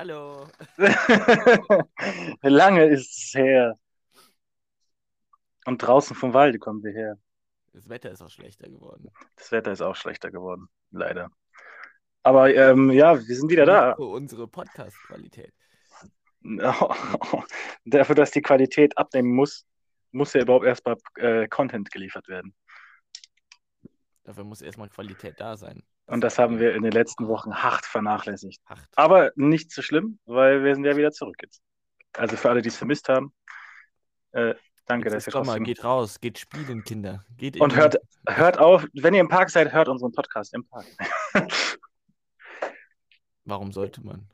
Hallo. Lange ist es her. Und draußen vom Walde kommen wir her. Das Wetter ist auch schlechter geworden. Das Wetter ist auch schlechter geworden, leider. Aber ähm, ja, wir sind wieder da. Unsere Podcast-Qualität. Dafür, dass die Qualität abnehmen muss, muss ja überhaupt erstmal äh, Content geliefert werden. Dafür muss erstmal Qualität da sein. Und das haben wir in den letzten Wochen hart vernachlässigt. Hart. Aber nicht so schlimm, weil wir sind ja wieder zurück jetzt. Also für alle, die es vermisst haben, äh, danke, Jetzt dass ihr trotzdem... geht raus, geht spielen, Kinder. Geht Und hört, hört auf, wenn ihr im Park seid, hört unseren Podcast im Park. Warum sollte man?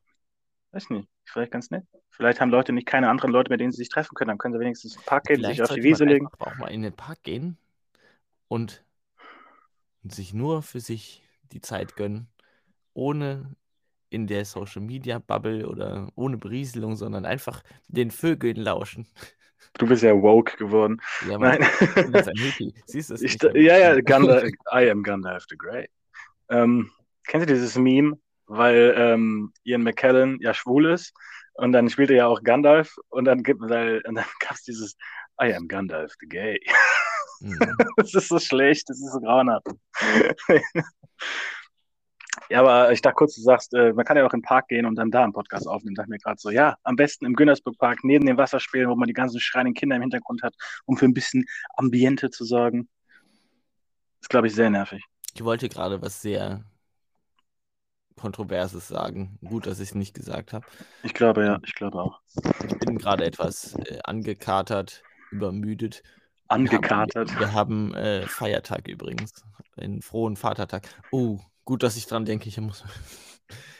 Weiß nicht, vielleicht ganz nett. Vielleicht haben Leute nicht keine anderen Leute, mit denen sie sich treffen können. Dann können sie wenigstens im Park gehen, Vielleicht sich auf die Wiese legen. auch mal in den Park gehen und sich nur für sich die Zeit gönnen, ohne in der Social Media Bubble oder ohne Berieselung, sondern einfach den Vögeln lauschen. Du bist ja woke geworden. Ja, Mann, Nein. jetzt ein Hippie. Siehst du es Ich, ja, ja, Gandalf, I am Gandalf the Grey. Ähm, kennst du dieses Meme, weil ähm, Ian McKellen ja schwul ist und dann spielt er ja auch Gandalf und dann gibt weil, und dann gab es dieses I am Gandalf the Gay. Mhm. Das ist so schlecht, das ist so grauenhaft. Ja, aber ich dachte kurz, du sagst, äh, man kann ja auch in den Park gehen und dann da einen Podcast aufnehmen. Da dachte ich mir gerade so, ja, am besten im Güntersburg Park neben den Wasserspielen, wo man die ganzen schreienden Kinder im Hintergrund hat, um für ein bisschen Ambiente zu sorgen. ist, glaube ich, sehr nervig. Ich wollte gerade was sehr Kontroverses sagen. Gut, dass ich es nicht gesagt habe. Ich glaube, ja, ich glaube auch. Ich bin gerade etwas äh, angekatert, übermüdet. Angekatert. Wir haben, wir haben äh, Feiertag übrigens. Einen frohen Vatertag. Oh, gut, dass ich dran denke. Ich muss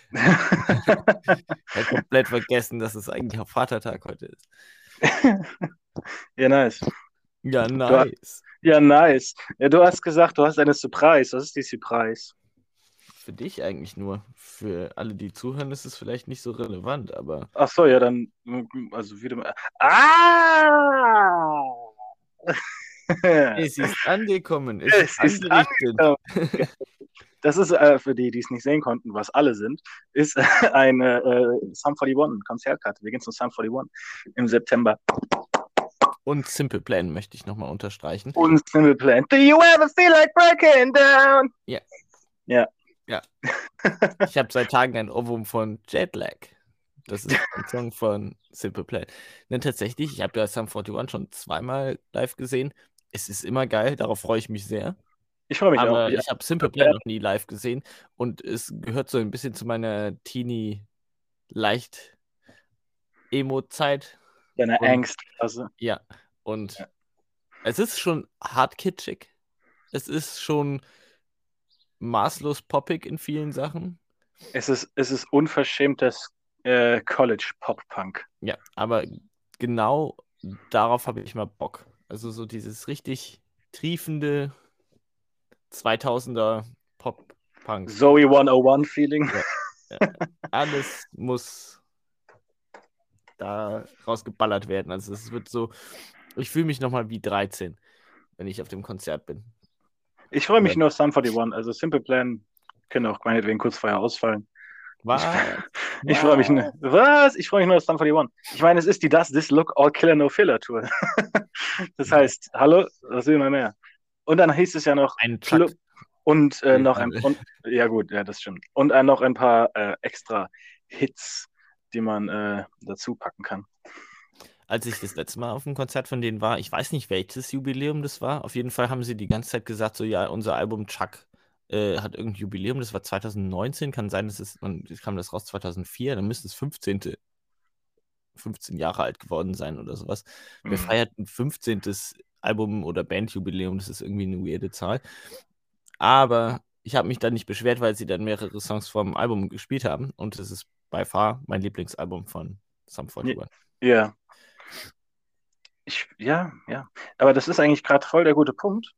ich komplett vergessen, dass es eigentlich auch Vatertag heute ist. ja, nice. Ja, nice. Ja, nice. Ja, du hast gesagt, du hast eine Surprise. Was ist die Surprise? Für dich eigentlich nur. Für alle, die zuhören, ist es vielleicht nicht so relevant, aber Ach so, ja, dann, also wieder. Ah! es ist angekommen. Es, Es ist ist angerichtet. Das ist äh, für die, die es nicht sehen konnten, was alle sind, ist eine äh, Sum 41 Konzertkarte. Wir gehen zum Sum 41 im September. Und Simple Plan möchte ich nochmal unterstreichen. Und Simple Plan. Do you ever feel like breaking down? Ich habe seit Tagen ein Ohrwurm von Jetlag. Das ist ein Song von Simple Plan. Denn tatsächlich, ich habe ja Sum 41 schon zweimal live gesehen. Es ist immer geil, darauf freue ich mich sehr. Ich freue mich Aber auch. Ich habe Simple Plan noch nie live gesehen und es gehört so ein bisschen zu meiner Teenie leicht Emo-Zeit. deine Angst. Also, Ja, und Ja. es ist schon hart kitschig. Es ist schon maßlos poppig in vielen Sachen. es ist, es ist unverschämtes äh, College-Pop-Punk. Ja, aber genau darauf habe ich mal Bock. Also so dieses richtig triefende 2000er Pop-Punk. Zoe 101-Feeling. Alles muss da rausgeballert werden. Also es wird so, ich fühle mich nochmal wie 13, wenn ich auf dem Konzert bin. Ich freue mich nur auf Sum 41. Also Simple Plan können auch meinetwegen kurz vorher ausfallen. Was? Ich freue mich nur. Was? Ich freue mich nur auf Sum 41. Ich meine, es ist die Das This Look All Killer No Filler Tour. das heißt, hallo, was will man mehr? Und dann hieß es ja noch Ein Club Chuck. und äh, noch ein und, ja gut, ja, das stimmt. Und äh, noch ein paar äh, extra Hits, die man äh, dazu packen kann. Als ich das letzte Mal auf einem Konzert von denen war, ich weiß nicht, welches Jubiläum das war. Auf jeden Fall haben sie die ganze Zeit gesagt, so ja, unser Album Chuck äh, hat irgendein Jubiläum. Das war 2019. Kann sein, dass es, und es kam das raus 2004. Dann müsste es 15. 15 Jahre alt geworden sein oder sowas. Wir Mhm. feierten 15. Album- oder Bandjubiläum. Das ist irgendwie eine weirde Zahl. Aber ich habe mich dann nicht beschwert, weil sie dann mehrere Songs vom Album gespielt haben. Und es ist by far mein Lieblingsalbum von Sum 41. Ja. Ich, ja, ja. Aber das ist eigentlich gerade voll der gute Punkt.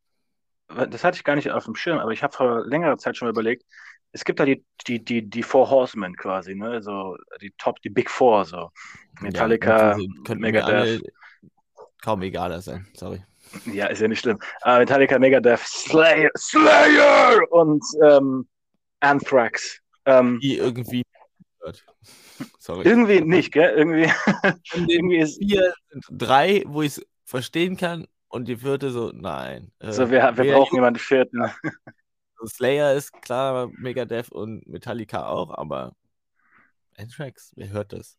Das hatte ich gar nicht auf dem Schirm, aber ich habe vor längerer Zeit schon mal überlegt, es gibt da die, die, die, die Four Horsemen quasi, ne? So die Top, die Big Four, so. Metallica, Ja, könnten alle Megadeth. kaum egaler sein, sorry. Ja, ist ja nicht schlimm. Aber Metallica, Megadeth, Slayer, Slayer und ähm, Anthrax. Ähm, Die irgendwie. Sorry. Irgendwie nicht, gell? Irgendwie, irgendwie ist. vier drei, wo ich es verstehen kann und die vierte so, nein. Äh, So, wir, wir wer brauchen jemanden vierten. juckt- Slayer ist klar, Megadeth und Metallica auch, aber Anthrax, wer hört das?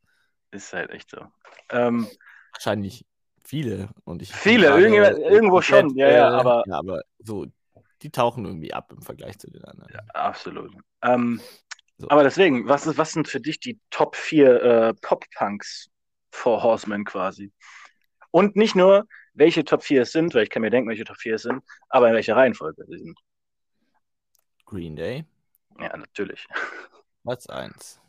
Ist halt echt so. Ähm, Wahrscheinlich viele und ich Viele, gerade, äh, irgendwo schon, ja, ja, aber- ja, aber so, die tauchen irgendwie ab im Vergleich zu den anderen. absolut. Ähm, So. Aber deswegen, was, ist, was sind für dich die Top 4 äh, Pop-Punks vor Horseman quasi? Und nicht nur, welche Top 4 es sind, weil ich kann mir denken, welche Top 4 es sind, aber in welcher Reihenfolge sie sind. Green Day, Ja, natürlich. Platz 1.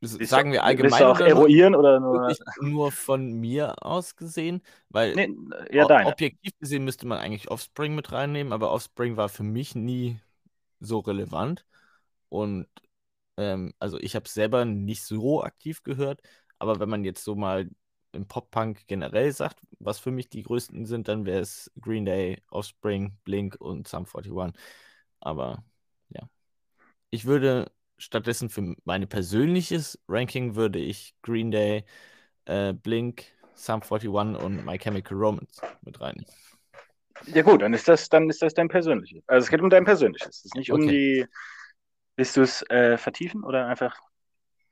Willst Sagen wir Willst allgemein du auch eruieren oder nur. nur von mir aus gesehen? Weil Nee, ja, deine. objektiv gesehen müsste man eigentlich Offspring mit reinnehmen, aber Offspring war für mich nie so relevant. Und ähm, also ich habe es selber nicht so aktiv gehört, aber wenn man jetzt so mal im Pop-Punk generell sagt, was für mich die größten sind, dann wäre es Green Day, Offspring, Blink und Sum 41. Aber ja. Ich würde stattdessen für meine persönliches Ranking würde ich Green Day, äh, Blink, Sum 41 und My Chemical Romance mit rein. Ja, gut, dann ist das, dann ist das dein persönliches. Also es geht um dein persönliches. Es ist nicht um Okay. die. Willst du es äh, vertiefen oder einfach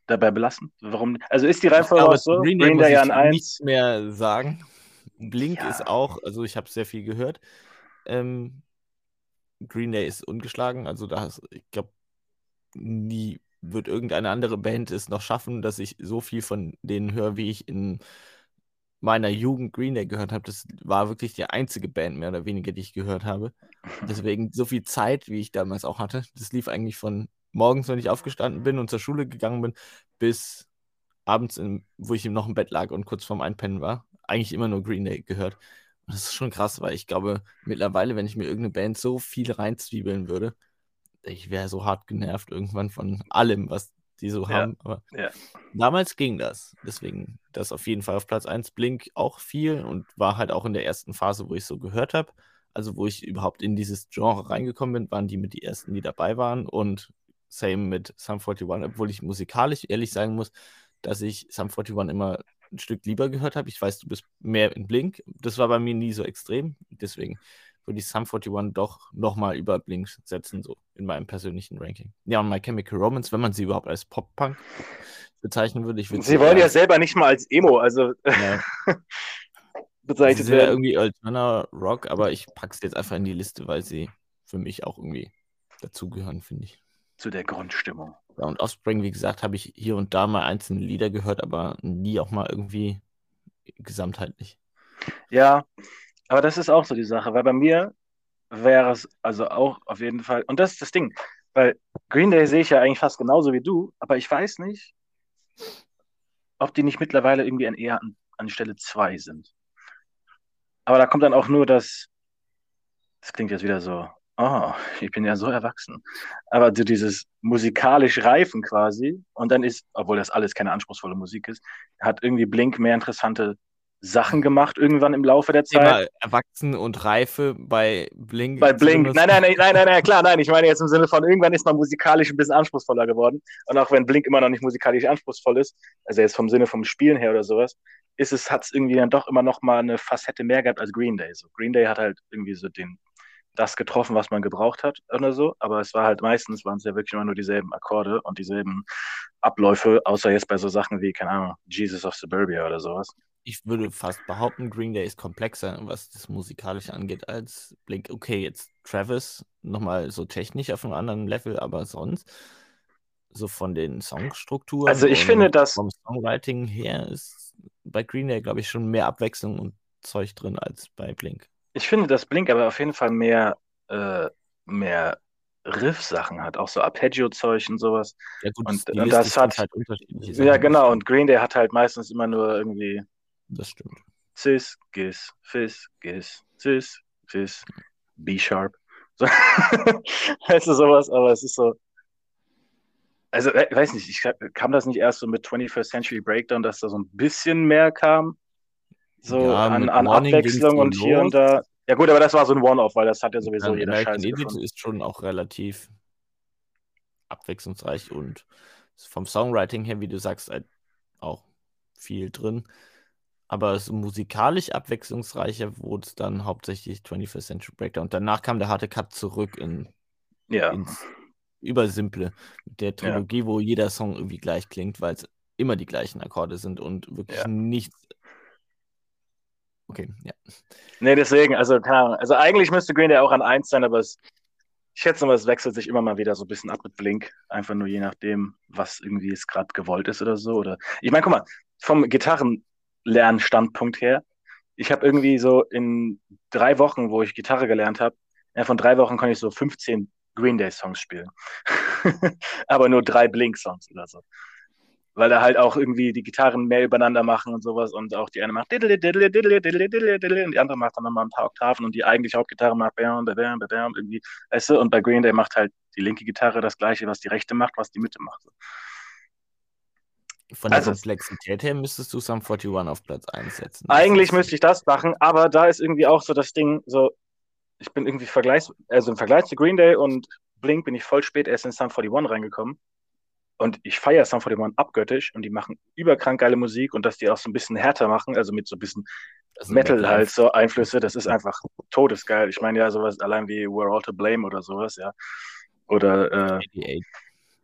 dabei belassen? Warum? Also ist die Reihenfolge auch so? Green Day Green muss Day ich an 1. nichts mehr sagen. Blink Ja. ist auch, also ich habe sehr viel gehört. Ähm, Green Day ist ungeschlagen, also da ich glaube, nie wird irgendeine andere Band es noch schaffen, dass ich so viel von denen höre, wie ich in meiner Jugend Green Day gehört habe. Das war wirklich die einzige Band mehr oder weniger, die ich gehört habe. Deswegen so viel Zeit, wie ich damals auch hatte. Das lief eigentlich von morgens, wenn ich aufgestanden bin und zur Schule gegangen bin, bis abends, im, wo ich noch im Bett lag und kurz vorm Einpennen war. Eigentlich immer nur Green Day gehört. Und das ist schon krass, weil ich glaube, mittlerweile, wenn ich mir irgendeine Band so viel reinzwiebeln würde, ich wäre so hart genervt irgendwann von allem, was die so Ja, haben. Aber ja. damals ging das. Deswegen das auf jeden Fall auf Platz 1. Blink auch viel und war halt auch in der ersten Phase, wo ich so gehört habe. Also wo ich überhaupt in dieses Genre reingekommen bin, waren die mit die ersten, die dabei waren. Und same mit Sum 41, obwohl ich musikalisch ehrlich sagen muss, dass ich Sum 41 immer ein Stück lieber gehört habe. Ich weiß, du bist mehr in Blink. Das war bei mir nie so extrem. Deswegen würde ich Sum 41 doch nochmal über Blink setzen, so in meinem persönlichen Ranking. Ja, und My Chemical Romance, wenn man sie überhaupt als Pop-Punk bezeichnen würde, ich würde Sie wollen ja selber nicht mal als Emo, also ja, sie bezeichnet ja werden. irgendwie Alterna Rock, aber ich packe es jetzt einfach in die Liste, weil sie für mich auch irgendwie dazugehören, finde ich. Zu der Grundstimmung. Ja, und Offspring, wie gesagt, habe ich hier und da mal einzelne Lieder gehört, aber nie auch mal irgendwie gesamtheitlich. Ja, aber das ist auch so die Sache, weil bei mir wäre es also auch auf jeden Fall, und das ist das Ding, weil Green Day sehe ich ja eigentlich fast genauso wie du, aber ich weiß nicht, ob die nicht mittlerweile irgendwie an, eher an, an Stelle 2 sind. Aber da kommt dann auch nur das, das klingt jetzt wieder so, oh, ich bin ja so erwachsen. Aber so dieses musikalisch Reifen quasi, und dann ist, obwohl das alles keine anspruchsvolle Musik ist, hat irgendwie Blink mehr interessante Sachen gemacht, irgendwann im Laufe der Zeit. Thema Erwachsen und Reife bei Blink. Bei Blink. nein, nein, nein, nein, nein, klar, nein. Ich meine jetzt im Sinne von, irgendwann ist man musikalisch ein bisschen anspruchsvoller geworden. Und auch wenn Blink immer noch nicht musikalisch anspruchsvoll ist, also jetzt vom Sinne vom Spielen her oder sowas, ist es, hat es irgendwie dann doch immer noch mal eine Facette mehr gehabt als Green Day. So, Green Day hat halt irgendwie so den, das getroffen, was man gebraucht hat oder so. Aber es war halt meistens, waren es ja wirklich immer nur dieselben Akkorde und dieselben Abläufe, außer jetzt bei so Sachen wie, keine Ahnung, Jesus of Suburbia oder sowas. Ich würde fast behaupten, Green Day ist komplexer, was das Musikalische angeht, als Blink. Okay, jetzt Travis nochmal so technisch auf einem anderen Level, aber sonst so von den Songstrukturen. Also ich finde, dass- Vom Songwriting her ist bei Green Day, glaube ich, schon mehr Abwechslung und Zeug drin als bei Blink. Ich finde, dass Blink aber auf jeden Fall mehr, äh, mehr Riff-Sachen hat, auch so Arpeggio-Zeug und sowas. Ja, gut, Und- und das hat- halt unterschiedliche Ja, Sachen, genau. das Und Green Day hat halt meistens immer nur irgendwie Das stimmt. Cis, Gis, Fis, Gis, Cis, Fis, B-Sharp. So. weißt du, sowas, aber es ist so. Also, weiß nicht, ich, kam das nicht erst so mit 21st Century Breakdown, dass da so ein bisschen mehr kam? So Ja, an, an Abwechslung und hier los. und da. Ja, gut, aber das war so ein One-Off, weil das hat ja sowieso Dann jeder American Scheiße Idiot ist schon auch relativ abwechslungsreich und vom Songwriting her, wie du sagst, halt auch viel drin. Aber so musikalisch abwechslungsreicher wurde es dann hauptsächlich 21st Century Breakdown. Und danach kam der harte Cut zurück in, Ja. ins Übersimple mit der Trilogie, wo jeder Song irgendwie gleich klingt, weil es immer die gleichen Akkorde sind und wirklich Ja. nichts. Okay, ja. Nee, deswegen, also keine Ahnung. Also eigentlich müsste Green Day auch an 1 sein, aber es, ich schätze mal, es wechselt sich immer mal wieder so ein bisschen ab mit Blink. Einfach nur je nachdem, was irgendwie es gerade gewollt ist oder so. Oder ich meine, guck mal, vom Gitarrenlernstandpunkt her, ich habe irgendwie so in drei Wochen, wo ich Gitarre gelernt habe, ja, von drei Wochen konnte ich so 15 Green Day Songs spielen. aber nur drei Blink Songs oder so. Weil da halt auch irgendwie die Gitarren mehr übereinander machen und sowas und auch die eine macht diddle, diddle, diddle, diddle, diddle, diddle, und die andere macht dann nochmal ein paar Oktaven und die eigentliche Hauptgitarre macht bam, bam, bam, bam, irgendwie, weißt du, und bei Green Day macht halt die linke Gitarre das gleiche, was die rechte macht, was die Mitte macht. Von der Also- Komplexität her müsstest du Sum 41 auf Platz 1 setzen. Eigentlich müsste ich das machen, aber da ist irgendwie auch so das Ding, so, ich bin irgendwie Vergleichs, also im Vergleich zu Green Day und Blink bin ich voll spät erst in Sum 41 reingekommen. Und ich feiere Sum 41 abgöttisch und die machen überkrank geile Musik und dass die auch so ein bisschen härter machen, also mit so ein bisschen Metal Metal halt, so Einflüsse, das ist einfach todesgeil. Ich meine ja sowas allein wie We're All to Blame oder sowas, ja. Oder äh, 88.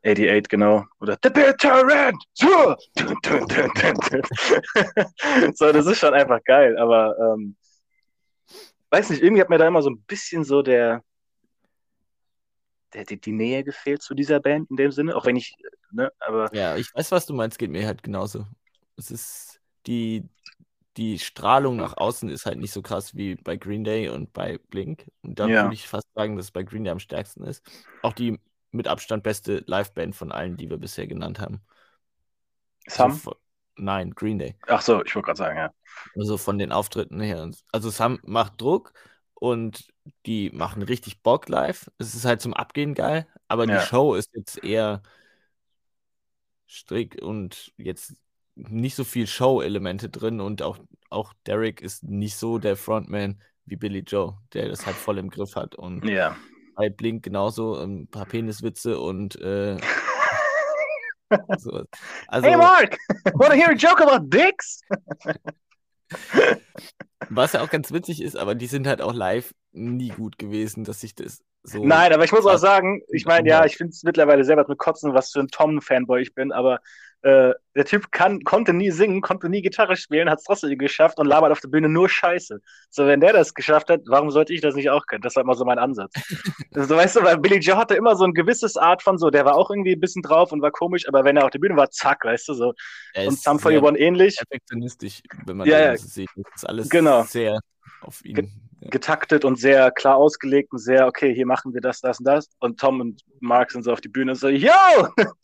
88, genau. Oder The dun. so, das ist schon einfach geil, aber ähm, weiß nicht, irgendwie hat mir da immer so ein bisschen so der, der die, die Nähe gefehlt zu dieser Band in dem Sinne, auch wenn ich, ne, aber Ja, ich weiß, was du meinst, geht mir halt genauso. Es ist die, die Strahlung nach außen ist halt nicht so krass wie bei Green Day und bei Blink. Und da Ja. würde ich fast sagen, dass es bei Green Day am stärksten ist. Auch die mit Abstand beste Liveband von allen, die wir bisher genannt haben. Sam? Also nein, Green Day. Ach so, ich wollte gerade sagen, ja. Also von den Auftritten her. Also Sam macht Druck und die machen richtig Bock live. Es ist halt zum Abgehen geil, aber Ja. die Show ist jetzt eher strick und jetzt nicht so viel Show-Elemente drin und auch, auch Derek ist nicht so der Frontman wie Billy Joe, der das halt voll im Griff hat. Und Ja. bei Blink genauso ein paar Peniswitze und äh, so. Also, hey Mark, wanna hear a joke about dicks? was ja auch ganz witzig ist, aber die sind halt auch live nie gut gewesen, dass ich das so. Nein, aber ich muss auch sagen, ich meine, ja, ich finde es mittlerweile selber mit Kotzen, was für ein Tom-Fanboy ich bin, aber äh, der Typ kann, konnte nie singen, konnte nie Gitarre spielen, hat es trotzdem geschafft und labert auf der Bühne nur Scheiße. So, wenn der das geschafft hat, warum sollte ich das nicht auch können? Das war immer so mein Ansatz. also, weißt du, weil Billy Joe hatte immer so ein gewisses Art von so, der war auch irgendwie ein bisschen drauf und war komisch, aber wenn er auf der Bühne war, zack, weißt du, so. er Und Sum sehr 41 ähnlich, perfektionistisch, wenn man Ja, das ja. Sieht. Das ist alles Genau. sehr auf ihn. Ge-. Getaktet und sehr klar ausgelegt und sehr, okay, hier machen wir das, das und das. Und Tom und Mark sind so auf die Bühne und so, yo!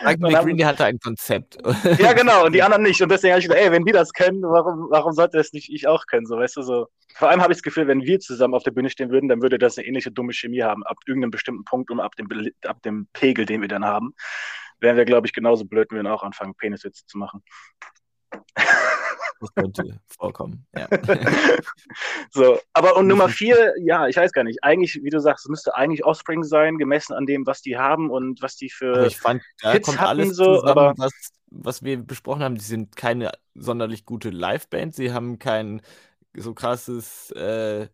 Und haben- Green, der hatte ein Konzept. Ja, genau, und die anderen nicht. Und deswegen habe ich gedacht, ey, wenn die das können, warum, warum sollte das nicht ich auch können? So, weißt du, so. Vor allem habe ich das Gefühl, wenn wir zusammen auf der Bühne stehen würden, dann würde das eine ähnliche dumme Chemie haben, ab irgendeinem bestimmten Punkt und ab dem, ab dem Pegel, den wir dann haben. Wären wir, glaube ich, genauso blöd, wenn wir auch anfangen, Peniswitze zu machen. Das könnte vorkommen. Ja. so, aber und Nummer vier, ja, ich weiß gar nicht. Eigentlich, wie du sagst, es müsste eigentlich Offspring sein, gemessen an dem, was die haben und was die Aber für. ich fand, da Hits kommt hatten alles so, zusammen, aber- was, was wir besprochen haben. Die sind keine sonderlich gute Liveband. Sie haben kein so krasses, äh,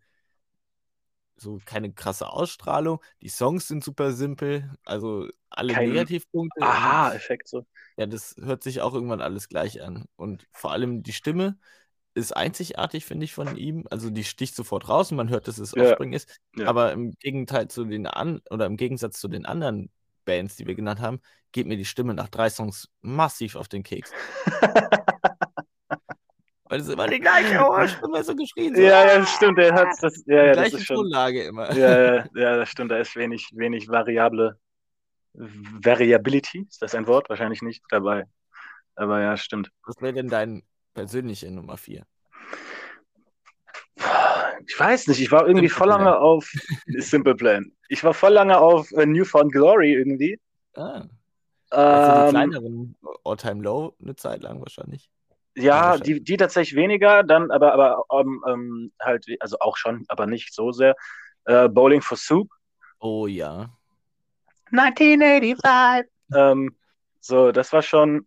so keine krasse Ausstrahlung. Die Songs sind super simpel. Also alle Kein Negativpunkte. Aha-Effekt so. Ja, das hört sich auch irgendwann alles gleich an. Und vor allem die Stimme ist einzigartig, finde ich, von ihm. Also die sticht sofort raus und man hört, dass es Ja. Offspring ist. Ja. Aber im Gegenteil zu den an oder im Gegensatz zu den anderen Bands, die wir genannt haben, geht mir die Stimme nach drei Songs massiv auf den Keks. Weil es immer die gleiche hohe Stimme so geschrien. So, Ja, ja, "Ah!" stimmt, der hat das, ja, Die ja, das ist schon. Tonlage immer. Ja, ja, ja, das stimmt, da ist wenig, wenig variable Variability, ist das ein Wort? Wahrscheinlich nicht dabei. Aber ja, stimmt. Was wäre denn dein persönliche Nummer 4? Ich weiß nicht, ich war irgendwie Simple voll Plan. lange auf Simple Plan. Ich war voll lange auf äh, Newfound Glory irgendwie. Ah, also die Ähm, kleineren All-Time Low eine Zeit lang wahrscheinlich. Ja, die, die tatsächlich weniger, dann aber, aber ähm, ähm, halt, also auch schon, aber nicht so sehr. Äh, Bowling for Soup. Oh ja. 1985. ähm, so, das war schon.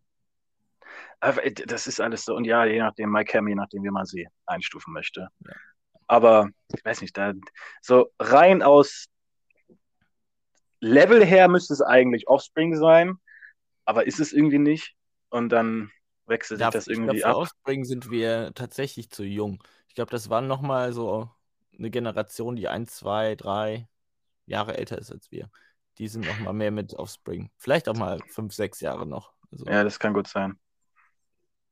Das ist alles so. Und ja, je nachdem, My Cam, je nachdem, wie man sie einstufen möchte. Ja. Aber ich weiß nicht, da so rein aus Level her müsste es eigentlich Offspring sein, aber ist es irgendwie nicht. Und dann wechselt sich das irgendwie ich glaub, ab. Für Offspring sind wir tatsächlich zu jung. Ich glaube, das war nochmal so eine Generation, die ein, zwei, drei Jahre älter ist als wir. Die sind nochmal mehr mit Offspring. Vielleicht auch mal fünf, sechs Jahre noch. Also, ja, das kann gut sein.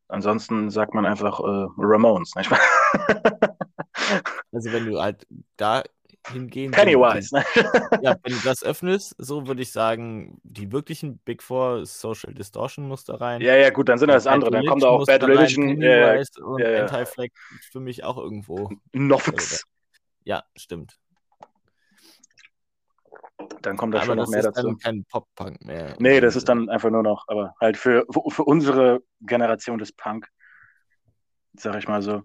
Ansonsten sagt man einfach äh, Ramones, nicht wahr? also wenn du halt da hingehen. Pennywise, ne? Ja, wenn du das öffnest, so würde ich sagen, die wirklichen Big Four, Social Distortion muss da rein. Ja, ja, gut, dann sind das andere. Dann kommt da auch Bad Religion. Ja, und ja, ja. Anti-Flag für mich auch irgendwo. Noffix. Ja, stimmt. Dann kommt da aber schon noch mehr dazu. Das ist dann kein Pop-Punk mehr. Nee, das ist dann einfach nur noch, aber halt für, für unsere Generation des Punk, sag ich mal so.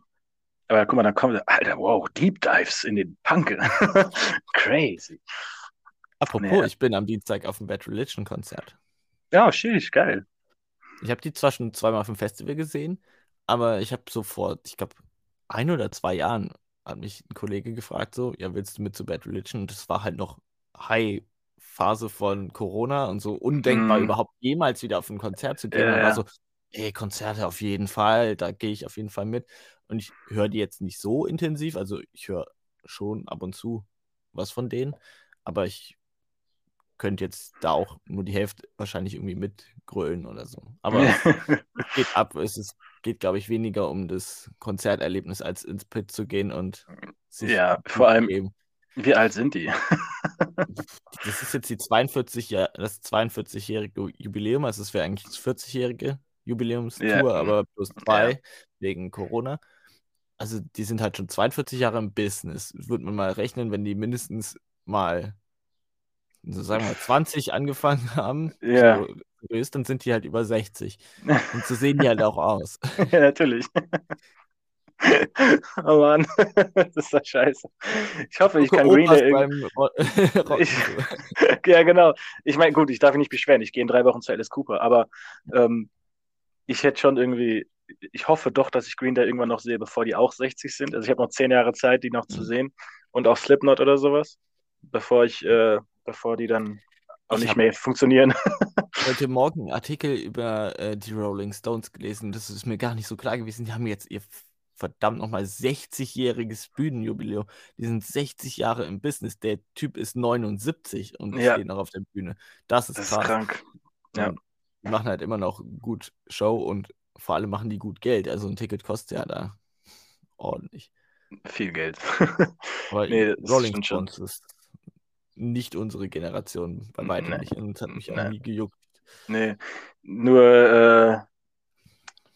Aber guck mal, dann kommt, Alter, wow, Deep Dives in den Punk. Crazy. Apropos, nee. ich bin am Dienstag auf dem Bad Religion Konzert. Ja, schick, geil. Ich habe die zwar schon zweimal auf dem Festival gesehen, aber ich habe sofort, ich glaube, ein oder zwei Jahren hat mich ein Kollege gefragt, so, ja, willst du mit zu Bad Religion? Und das war halt noch High-Phase von Corona und so undenkbar, mm. überhaupt jemals wieder auf ein Konzert zu gehen. Ja, und war so, ey, Konzerte auf jeden Fall, da gehe ich auf jeden Fall mit. Und ich höre die jetzt nicht so intensiv, also ich höre schon ab und zu was von denen, aber ich könnte jetzt da auch nur die Hälfte wahrscheinlich irgendwie mitgrölen oder so. Aber es geht ab, es ist, geht, glaube ich, weniger um das Konzerterlebnis, als ins Pit zu gehen und sich Ja, vor allem, geben. wie alt sind die? das ist jetzt die 42, das 42-jährige Jubiläum, also es wäre eigentlich das 40-jährige Jubiläumstour, ja. aber plus zwei ja. wegen Corona. Also die sind halt schon 42 Jahre im Business. Würde man mal rechnen, wenn die mindestens mal, so sagen wir 20 angefangen haben, ja. so ist, dann sind die halt über 60. Und so sehen die halt auch aus. Ja, natürlich. Oh Mann, das ist doch scheiße. Ich hoffe, ich kann Green Day irgendwie. ja, genau. Ich meine, gut, ich darf mich nicht beschweren. Ich gehe in drei Wochen zu Alice Cooper, aber ähm, ich hätte schon irgendwie, ich hoffe doch, dass ich Green Day irgendwann noch sehe, bevor die auch 60 sind. Also ich habe noch zehn Jahre Zeit, die noch zu mhm. sehen. Und auch Slipknot oder sowas, bevor ich, äh, bevor die dann auch ich nicht mehr funktionieren. heute Morgen einen Artikel über äh, die Rolling Stones gelesen. Das ist mir gar nicht so klar gewesen. Die haben jetzt ihr verdammt nochmal 60-jähriges Bühnenjubiläum. Die sind 60 Jahre im Business. Der Typ ist 79 und ja. steht noch auf der Bühne. Das ist das. Ist krank. Ja die machen halt immer noch gut Show und vor allem machen die gut Geld. Also ein Ticket kostet ja da ordentlich. Viel Geld. Aber nee, Rolling Stones ist nicht unsere Generation, bei weitem nee. nicht. Und hat mich nee. auch nie gejuckt. Nee, nur äh,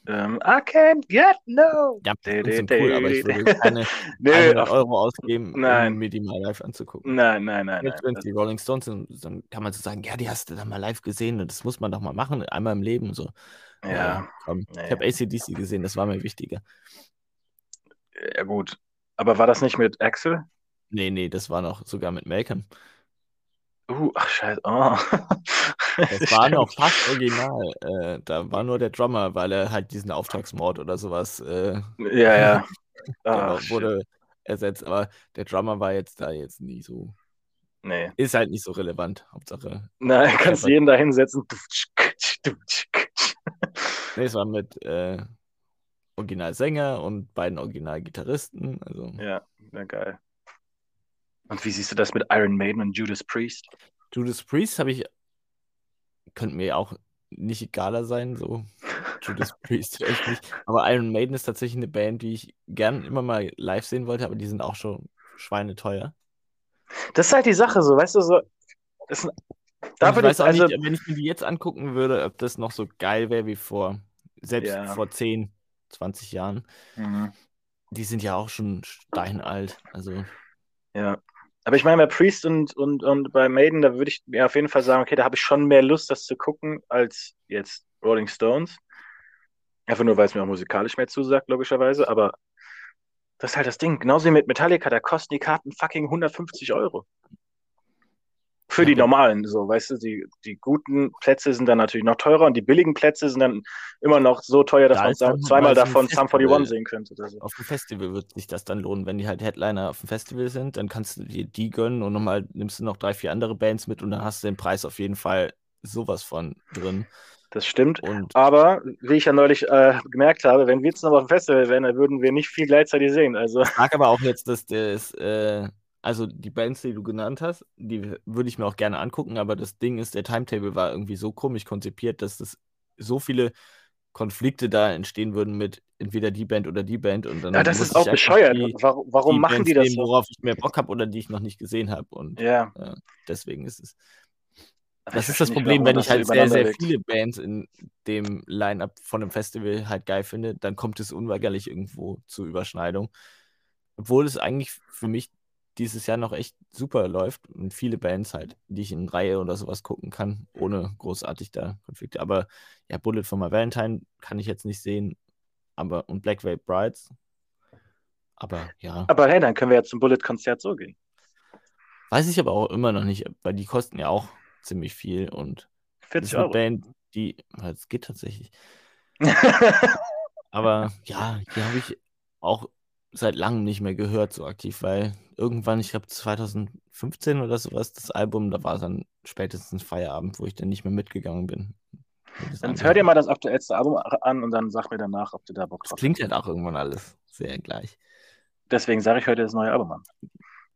ähm, I can't get no. Ja, die sind cool, aber ich würde keine nee, 100 Euro ausgeben, nein. um mir die mal live anzugucken. Nein, nein, nein. Selbst wenn es die Rolling Stones sind, dann kann man so sagen, ja, die hast du dann mal live gesehen und das muss man doch mal machen, einmal im Leben so. Ja. Komm, nee. Ich habe ACDC gesehen, das war mir wichtiger. Ja, gut. Aber war das nicht mit Axel? Nee, nee, das war noch sogar mit Malcolm. Uh, ach scheiße. Oh. Das war noch fast original. Äh, da war nur der Drummer, weil er halt diesen Auftragsmord oder sowas. Äh, ja, ja. genau, ah, wurde ersetzt. Aber der Drummer war jetzt da jetzt nie so. Nee. Ist halt nicht so relevant. Hauptsache. Nein, kannst jeden da hinsetzen. Nee, es war mit äh, Originalsänger und beiden Originalgitarristen. Also. Ja, ja, geil. Und wie siehst du das mit Iron Maiden und Judas Priest? Judas Priest habe ich könnte mir auch nicht egaler sein, so Judas Priest echt nicht. Aber Iron Maiden ist tatsächlich eine Band, die ich gern immer mal live sehen wollte, aber die sind auch schon schweineteuer. Das ist halt die Sache, so, weißt du, so. Das, da ich weiß auch also, nicht, wenn ich mir die jetzt angucken würde, ob das noch so geil wäre wie vor, selbst ja. vor 10, 20 Jahren. Mhm. Die sind ja auch schon steinalt, also. Ja. Aber ich meine, bei Priest und, und, und bei Maiden, da würde ich mir auf jeden Fall sagen, okay, da habe ich schon mehr Lust, das zu gucken, als jetzt Rolling Stones. Einfach nur, weil es mir auch musikalisch mehr zusagt, logischerweise. Aber das ist halt das Ding. Genauso wie mit Metallica, da kosten die Karten fucking 150 Euro. Für die normalen, so, weißt du, die, die guten Plätze sind dann natürlich noch teurer und die billigen Plätze sind dann immer noch so teuer, dass Da man dann zweimal davon Sum 41 Festival. sehen könnte. So. Auf dem Festival wird sich das dann lohnen, wenn die halt Headliner auf dem Festival sind, dann kannst du dir die gönnen und nochmal nimmst du noch drei, vier andere Bands mit und dann hast du den Preis auf jeden Fall sowas von drin. Das stimmt. Und Aber wie ich ja neulich äh, gemerkt habe, wenn wir jetzt noch auf dem Festival wären, dann würden wir nicht viel gleichzeitig sehen. Also, ich sag aber auch jetzt, dass das, äh, also die Bands, die du genannt hast, die würde ich mir auch gerne angucken, aber das Ding ist, der Timetable war irgendwie so komisch konzipiert, dass das so viele Konflikte da entstehen würden mit entweder die Band oder die Band und dann ja, das ist auch bescheuert. die, warum warum die machen Bands die das nehmen, so? worauf ich mehr Bock habe oder die ich noch nicht gesehen habe und Ja. äh, deswegen ist es aber Das ist das Problem, wenn ich halt sehr, sehr liegt. viele Bands in dem Line-Up von einem Festival halt geil finde, dann kommt es unweigerlich irgendwo zur Überschneidung. Obwohl es eigentlich für mich dieses Jahr noch echt super läuft und viele Bands halt, die ich in Reihe oder sowas gucken kann, ohne großartig da Konflikte. Aber ja, Bullet for My Valentine kann ich jetzt nicht sehen, aber und Black Veil Brides. Aber ja, Aber hey, dann können wir ja zum Bullet-Konzert so gehen. weiß ich aber auch immer noch nicht, weil die kosten ja auch ziemlich viel und das 40 ist eine Euro. Band, die, es geht tatsächlich. Aber ja, die habe ich auch seit langem nicht mehr gehört, so aktiv, weil irgendwann, ich glaube 2015 oder sowas, das Album, da war dann spätestens Feierabend, wo ich dann nicht mehr mitgegangen bin. Dann hör dir mal das aktuellste Album an und dann sag mir danach, ob du da Bock drauf hast. klingt halt auch irgendwann alles sehr gleich. Deswegen sage ich heute das neue Album an.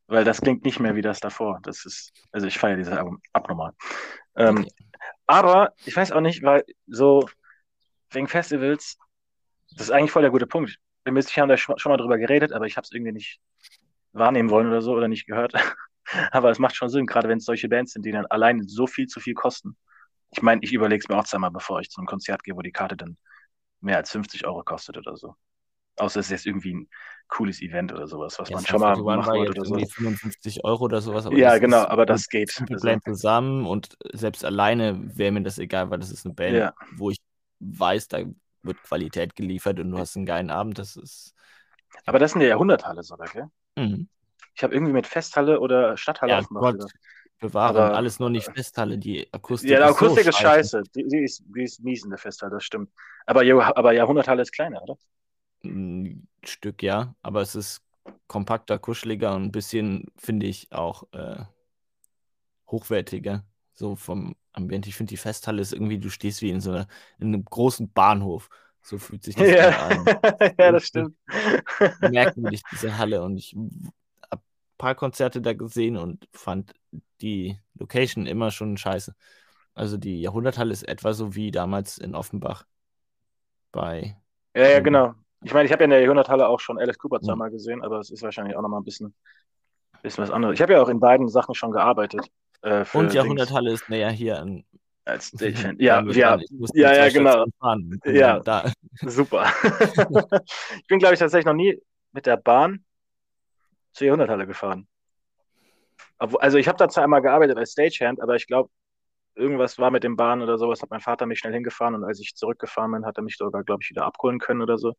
Weil das klingt nicht mehr wie das davor. Das ist, also ich feiere dieses Album abnormal. Ähm, Okay. aber ich weiß auch nicht, weil so wegen Festivals, das ist eigentlich voll der gute Punkt. Wir müssen haben da schon mal drüber geredet, aber ich habe es irgendwie nicht wahrnehmen wollen oder so oder nicht gehört. aber es macht schon Sinn, gerade wenn es solche Bands sind, die dann alleine so viel zu viel kosten. Ich meine, ich überlege es mir auch zweimal, bevor ich zu einem Konzert gehe, wo die Karte dann mehr als 50 Euro kostet oder so. Außer es ist jetzt irgendwie ein cooles Event oder sowas, was Ja, man schon mal 41 machen wollte oder so. irgendwie 55 Euro oder sowas, Ja, genau, aber das geht. Simple Also, Plan zusammen und selbst alleine wäre mir das egal, weil das ist eine Band, ja. wo ich weiß, da wird Qualität geliefert und du hast einen geilen Abend, das ist. Aber das sind ja Jahrhunderthalle sogar, gell? Mhm. Ich habe irgendwie mit Festhalle oder Stadthalle Ja, Gott gedacht. bewahre, Aber alles nur nicht Festhalle, die Akustik ja, die ist so Akustik ist scheiße. scheiße. Die, die, ist, die ist mies in der Festhalle, das stimmt. Aber, aber Jahrhunderthalle ist kleiner, oder? Ein Stück, ja, aber es ist kompakter, kuscheliger und ein bisschen, finde ich, auch äh, hochwertiger. So vom Ambiente. Ich finde, die Festhalle ist irgendwie, du stehst wie in so einer, in einem großen Bahnhof. So fühlt sich das Ja, an. ja das stimmt. merkwürdig, diese Halle. Und ich habe ein paar Konzerte da gesehen und fand die Location immer schon scheiße. Also die Jahrhunderthalle ist etwa so wie damals in Offenbach bei. Ja, ja, genau. Ich meine, ich habe ja in der Jahrhunderthalle auch schon Alice Cooper zweimal gesehen, aber es ist wahrscheinlich auch nochmal ein bisschen, bisschen was anderes. Ich habe ja auch in beiden Sachen schon gearbeitet. Äh, Und Dings, Jahrhunderthalle ist näher hier an. als Stagehand. bei Ja, ja. Ich musste ja, ja, genau. Fahren Ja. Da. Super. ich bin, glaube ich, tatsächlich noch nie mit der Bahn zur Jahrhunderthalle gefahren. Also ich habe da zwar einmal gearbeitet als Stagehand, aber ich glaube, irgendwas war mit dem Bahn oder sowas, hat mein Vater mich schnell hingefahren und als ich zurückgefahren bin, hat er mich sogar, glaube ich, wieder abholen können oder so.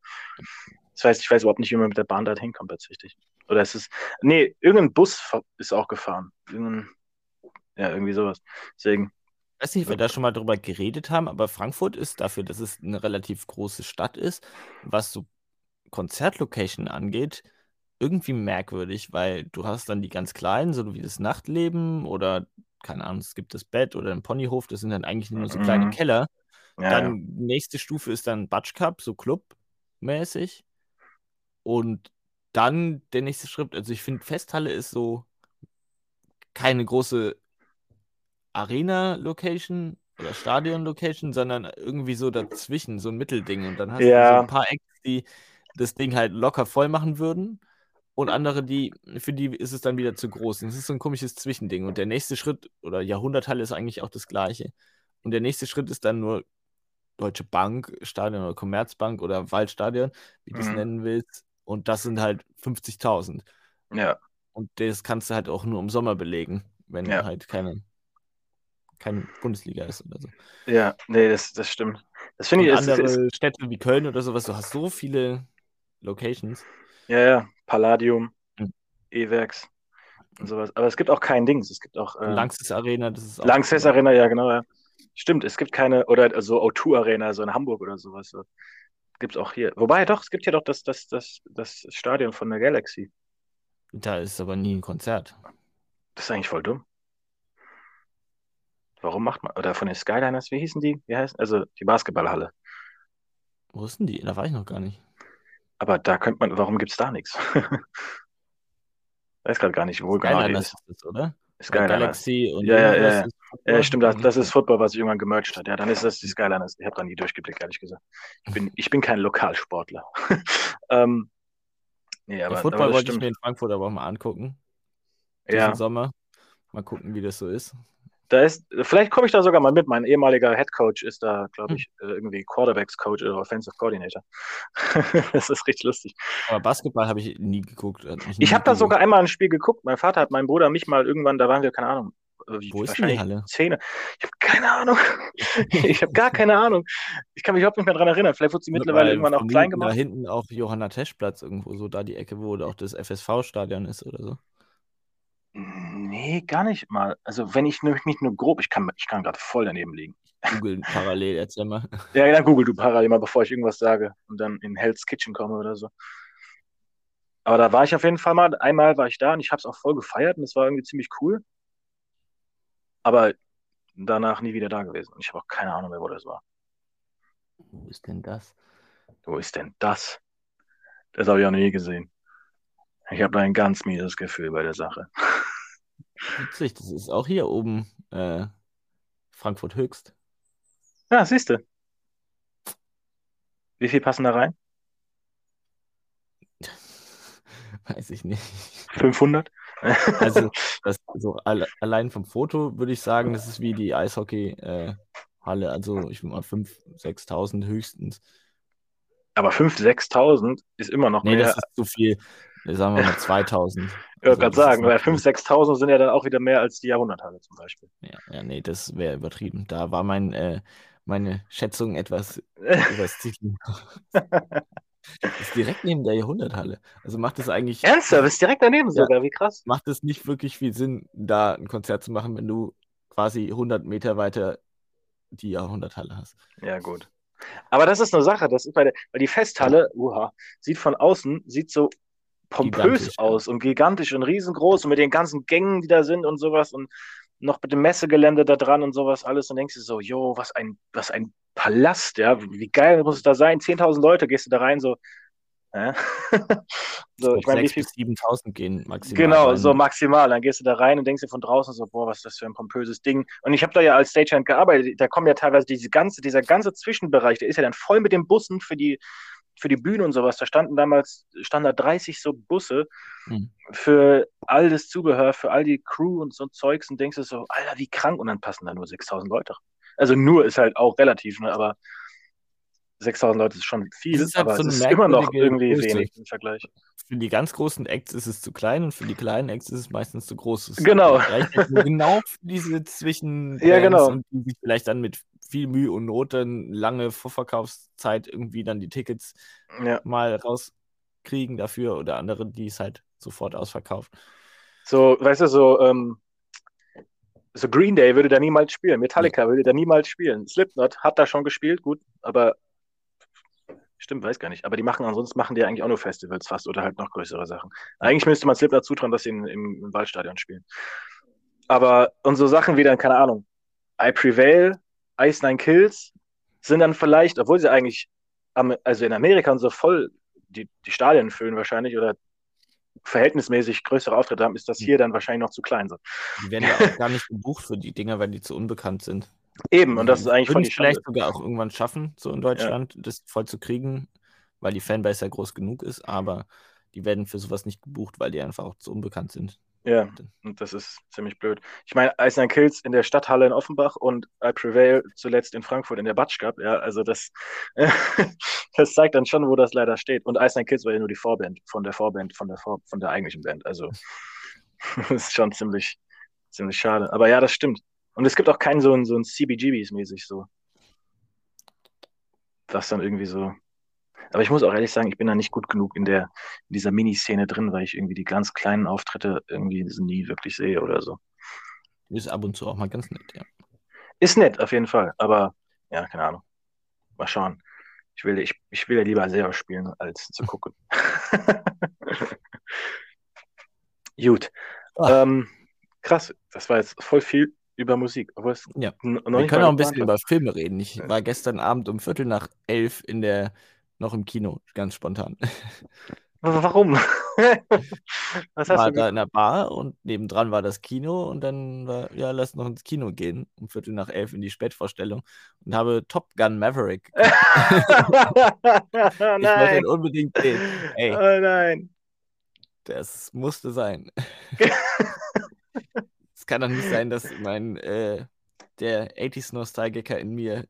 Das heißt, ich weiß überhaupt nicht, wie man mit der Bahn da hinkommt tatsächlich. Oder ist es. Nee, irgendein Bus ist auch gefahren. Irgendein, ja, irgendwie sowas. Deswegen. Ich weiß nicht, ob wir da schon mal drüber geredet haben, aber Frankfurt ist dafür, dass es eine relativ große Stadt ist, was so Konzertlocation angeht, irgendwie merkwürdig, weil du hast dann die ganz kleinen, so wie das Nachtleben oder, keine Ahnung, es gibt das Bett oder ein Ponyhof, das sind dann eigentlich nur so kleine Mhm. Keller. Ja, Dann nächste Stufe ist dann Batsch Cup, so Club-mäßig. Und dann der nächste Schritt, also ich finde, Festhalle ist so keine große Arena-Location oder Stadion-Location, sondern irgendwie so dazwischen, so ein Mittelding. Und dann hast du so Ja. ein paar Acts, die das Ding halt locker voll machen würden. Und andere, die, für die ist es dann wieder zu groß. Und es ist so ein komisches Zwischending. Und der nächste Schritt, oder Jahrhunderthalle ist eigentlich auch das gleiche. Und der nächste Schritt ist dann nur Deutsche Bank, Stadion oder Commerzbank oder Waldstadion, wie du es Mhm. nennen willst. Und das sind halt 50.000. ja. Und das kannst du halt auch nur im Sommer belegen, wenn Ja. halt keine, keine Bundesliga ist oder so. Ja, nee, das, das stimmt. Das finde ich, ist, andere ist, Städte wie Köln oder sowas, du hast so viele Locations. ja, ja, Palladium, Mhm. E-Werks. und sowas. Aber es gibt auch kein Dings. Es gibt auch. Äh, Langsys Arena, das ist auch. Langsess Arena, ja, genau, ja. Stimmt, es gibt keine, oder so O2 Arena, so in Hamburg oder sowas. So. Gibt es auch hier. Wobei, doch, es gibt hier doch das, das, das, das Stadion von der Galaxy. Da ist aber nie ein Konzert. Das ist eigentlich voll dumm. Warum macht man, oder von den Skyliners, wie hießen die? Wie heißen, also die Basketballhalle. Wo ist denn die? Da war ich noch gar nicht. Aber da könnte man, warum gibt es da nichts? Weiß gerade gar nicht, wo genau die Skyliners ist. ist oder? Weil Skyliner. Galaxy und Ja, ja, ja, ja. Ja, stimmt, das, das ist Football, was sich irgendwann gemerged hat. Ja, dann ist das die Skyliners. Ich habe da nie durchgeblickt, ehrlich gesagt. Ich bin, ich bin kein Lokalsportler. ähm, nee, aber, Football aber wollte ich stimmt. mir in Frankfurt aber auch mal angucken. Ja, Sommer. Mal gucken, wie das so ist. Da ist, vielleicht komme ich da sogar mal mit. Mein ehemaliger Head Coach ist da, glaube Hm. ich, äh, irgendwie Quarterbacks Coach oder Offensive Coordinator. das ist richtig lustig. Aber Basketball habe ich nie geguckt. Ich nie habe da sogar einmal ein Spiel geguckt. Mein Vater hat meinen Bruder mich mal irgendwann, da waren wir, keine Ahnung, äh, wie- Wo ist die Halle? Zähne. Ich habe keine Ahnung. Ich habe gar keine Ahnung. Ich kann mich überhaupt nicht mehr dran erinnern. Vielleicht wurde sie mittlerweile Weil irgendwann auch klein gemacht. Da hinten auch Johanna Teschplatz irgendwo, so da die Ecke, wo auch das FSV-Stadion ist oder so. Nee, gar nicht mal. Also wenn ich nämlich mich nur grob, ich kann, ich kann gerade voll daneben liegen. Googeln parallel, erzähl mal. Ja, dann google du parallel mal, bevor ich irgendwas sage und dann in Hell's Kitchen komme oder so. Aber da war ich auf jeden Fall mal, einmal war ich da und ich habe es auch voll gefeiert und es war irgendwie ziemlich cool. Aber danach nie wieder da gewesen. Und ich habe auch keine Ahnung mehr, wo das war. Wo ist denn das? Wo ist denn das? Das habe ich auch noch nie gesehen. Ich habe da ein ganz mieses Gefühl bei der Sache. Witzig, das ist auch hier oben äh, Frankfurt Höchst. Ja, siehst du. Wie viel passen da rein? Weiß ich nicht. 500? Also, das, so alle, allein vom Foto würde ich sagen, das ist wie die Eishockey-Halle. also, ich würde mal 5.000, 6.000 höchstens. Aber 5.000, 6.000 ist immer noch Nee, mehr. das ist zu viel. Sagen wir mal 2.000. Ich wollte Also, gerade sagen, weil viel. 5.000, 6.000 sind ja dann auch wieder mehr als die Jahrhunderthalle zum Beispiel. Ja, ja, nee, das wäre übertrieben. Da war mein, äh, meine Schätzung etwas übers. Das ist direkt neben der Jahrhunderthalle. Also macht es eigentlich, Ernsthaft, ist direkt daneben Ja. sogar, wie krass. macht es nicht wirklich viel Sinn, da ein Konzert zu machen, wenn du quasi 100 Meter weiter die Jahrhunderthalle hast. Ja, gut. Aber das ist eine Sache, das ist bei der, weil die Festhalle, uha, sieht von außen, sieht so pompös Gigantisch, ja. aus und gigantisch und riesengroß und mit den ganzen Gängen, die da sind und sowas und noch mit dem Messegelände da dran und sowas alles und denkst du so, jo, was ein, was ein Palast, ja, wie geil muss es da sein? 10.000 Leute gehst du da rein, so, hä? so, ich meine, wie 6.000 viel bis 7.000 gehen maximal. Genau, rein. so maximal. Dann gehst du da rein und denkst dir von draußen so, boah, was ist das für ein pompöses Ding. Und ich habe da ja als Stagehand gearbeitet. Da kommen ja teilweise diese ganze, dieser ganze Zwischenbereich, der ist ja dann voll mit den Bussen für die, für die Bühne und sowas. Da standen damals, standen da 30 so Busse Hm. für all das Zubehör, für all die Crew und so Zeugs und denkst du so, Alter, wie krank. Und dann passen da nur 6000 Leute. Also nur ist halt auch relativ, ne? aber 6000 Leute ist schon viel, ist halt aber so es ist immer noch irgendwie Größe. wenig im Vergleich. Für die ganz großen Acts ist es zu klein und für die kleinen Acts ist es meistens zu groß. Genau. genau für diese zwischen Ja, genau. und die sich vielleicht dann mit viel Mühe und Not dann lange Vorverkaufszeit irgendwie dann die Tickets Ja. mal rauskriegen dafür oder andere, die es halt sofort ausverkauft. So, weißt du, so, ähm, so Green Day würde da niemals spielen, Metallica würde da niemals spielen. Slipknot hat da schon gespielt, gut, aber stimmt, weiß gar nicht. Aber die machen ansonsten machen die eigentlich auch nur Festivals fast oder halt noch größere Sachen. Eigentlich müsste man Slipknot zutrauen, dass sie in, im, im Waldstadion spielen. Aber und so Sachen wie dann, keine Ahnung, I Prevail, Ice Nine Kills sind dann vielleicht, obwohl sie eigentlich am, also in Amerika und so voll die, die Stadien füllen wahrscheinlich oder verhältnismäßig größere Auftritte haben, ist das hier dann wahrscheinlich noch zu klein. So. Die werden ja auch gar nicht gebucht für die Dinger, weil die zu unbekannt sind. Eben, und das ist eigentlich Würden die Schande. vielleicht sogar auch irgendwann schaffen, so in Deutschland, das voll zu kriegen, weil die Fanbase ja groß genug ist, aber die werden für sowas nicht gebucht, weil die einfach auch zu unbekannt sind. Ja, und das ist ziemlich blöd. Ich meine, Ice Nine Kills in der Stadthalle in Offenbach und I Prevail zuletzt in Frankfurt in der Batsch Cup. Ja, also das, das zeigt dann schon, wo das leider steht. Und Ice Nine Kills war ja nur die Vorband von der Vorband, von der, Vor von der eigentlichen Band. Also das ist schon ziemlich, ziemlich schade. Aber ja, das stimmt. Und es gibt auch keinen so ein, so ein CBGBs-mäßig so. Das dann irgendwie so. Aber ich muss auch ehrlich sagen, ich bin da nicht gut genug in der in dieser Miniszene drin, weil ich irgendwie die ganz kleinen Auftritte irgendwie nie wirklich sehe oder so. Ist ab und zu auch mal ganz nett, ja. Ist nett, auf jeden Fall. Aber ja, keine Ahnung. Mal schauen. Ich will, ich, ich will ja lieber selber spielen, als zu gucken. Gut. Ähm, krass, das war jetzt voll viel über Musik. Aber ja. Wir können auch ein bisschen über Filme reden. Ich war gestern Abend um Viertel nach elf in der, noch im Kino, ganz spontan. Warum? Was hast war du da in der Bar und nebendran war das Kino und dann war, ja, lass noch ins Kino gehen, um Viertel nach elf in die Spätvorstellung und habe Top Gun Maverick. ich wollte ihn unbedingt sehen. Ey, oh nein. Das musste sein. Es kann doch nicht sein, dass mein äh, der 80s-Nostalgiker in mir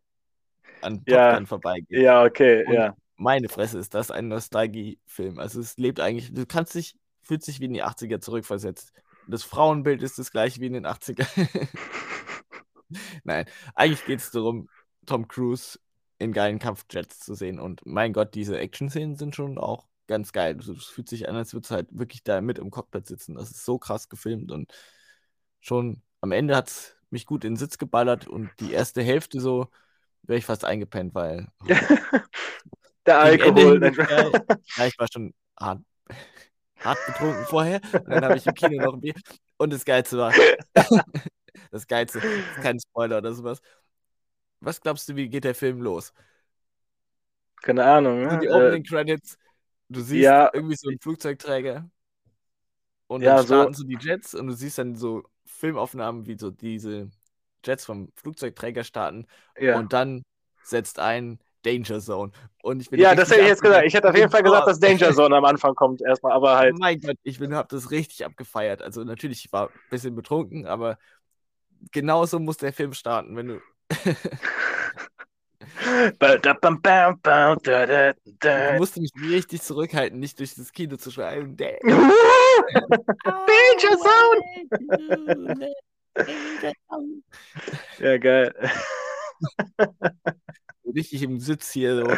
an Top ja, Gun vorbeigeht. Ja, okay, und ja. Meine Fresse ist das ein Nostalgie-Film. Also es lebt eigentlich, du kannst dich, fühlt sich wie in die 80er zurückversetzt. Das Frauenbild ist das gleiche wie in den 80er. Nein, eigentlich geht es darum, Tom Cruise in geilen Kampfjets zu sehen. Und mein Gott, diese Action-Szenen sind schon auch ganz geil. Es fühlt sich an, als würde es halt wirklich da mit im Cockpit sitzen. Das ist so krass gefilmt und schon am Ende hat es mich gut in den Sitz geballert und die erste Hälfte so wäre ich fast eingepennt, weil. Der Alkohol. ja, ich war schon hart, hart betrunken vorher. Und dann habe ich im Kino noch ein Bier. Und das Geilste war. das Geilste, kein Spoiler oder sowas. Was glaubst du, wie geht der Film los? Keine Ahnung. Ne? Die Opening äh, Credits. Du siehst ja, irgendwie so einen Flugzeugträger. Und dann ja, starten so, so die Jets und du siehst dann so Filmaufnahmen, wie so diese Jets vom Flugzeugträger starten ja. und dann setzt ein Danger Zone. Und ich bin ja, das hätte ich jetzt gesagt. Ich hätte auf jeden Fall gesagt, dass Danger Zone am Anfang kommt erstmal, aber halt. Mein Gott, ich habe das richtig abgefeiert. Also natürlich, ich war ein bisschen betrunken, aber genauso muss der Film starten, wenn du. ich musste mich richtig zurückhalten, nicht durch das Kino zu schreien. Danger Zone! ja, geil. Richtig im Sitz hier so.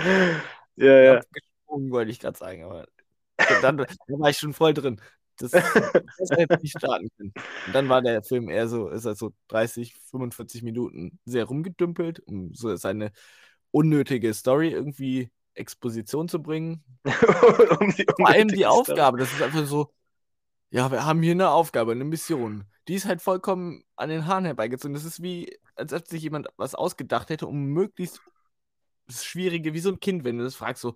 Ja, ja. Gesprungen, wollte ich gerade sagen, aber dann, dann, war ich schon voll drin. Das, das hätte nicht starten können. Und dann war der Film eher so, ist er so 30, 45 Minuten sehr rumgedümpelt, um so seine unnötige Story irgendwie Exposition zu bringen. um Vor allem die Aufgabe, das ist einfach so, ja, wir haben hier eine Aufgabe, eine Mission. Die ist halt vollkommen an den Haaren herbeigezogen. Das ist wie, als ob sich jemand was ausgedacht hätte, um möglichst das Schwierige, wie so ein Kind, wenn du das fragst, so,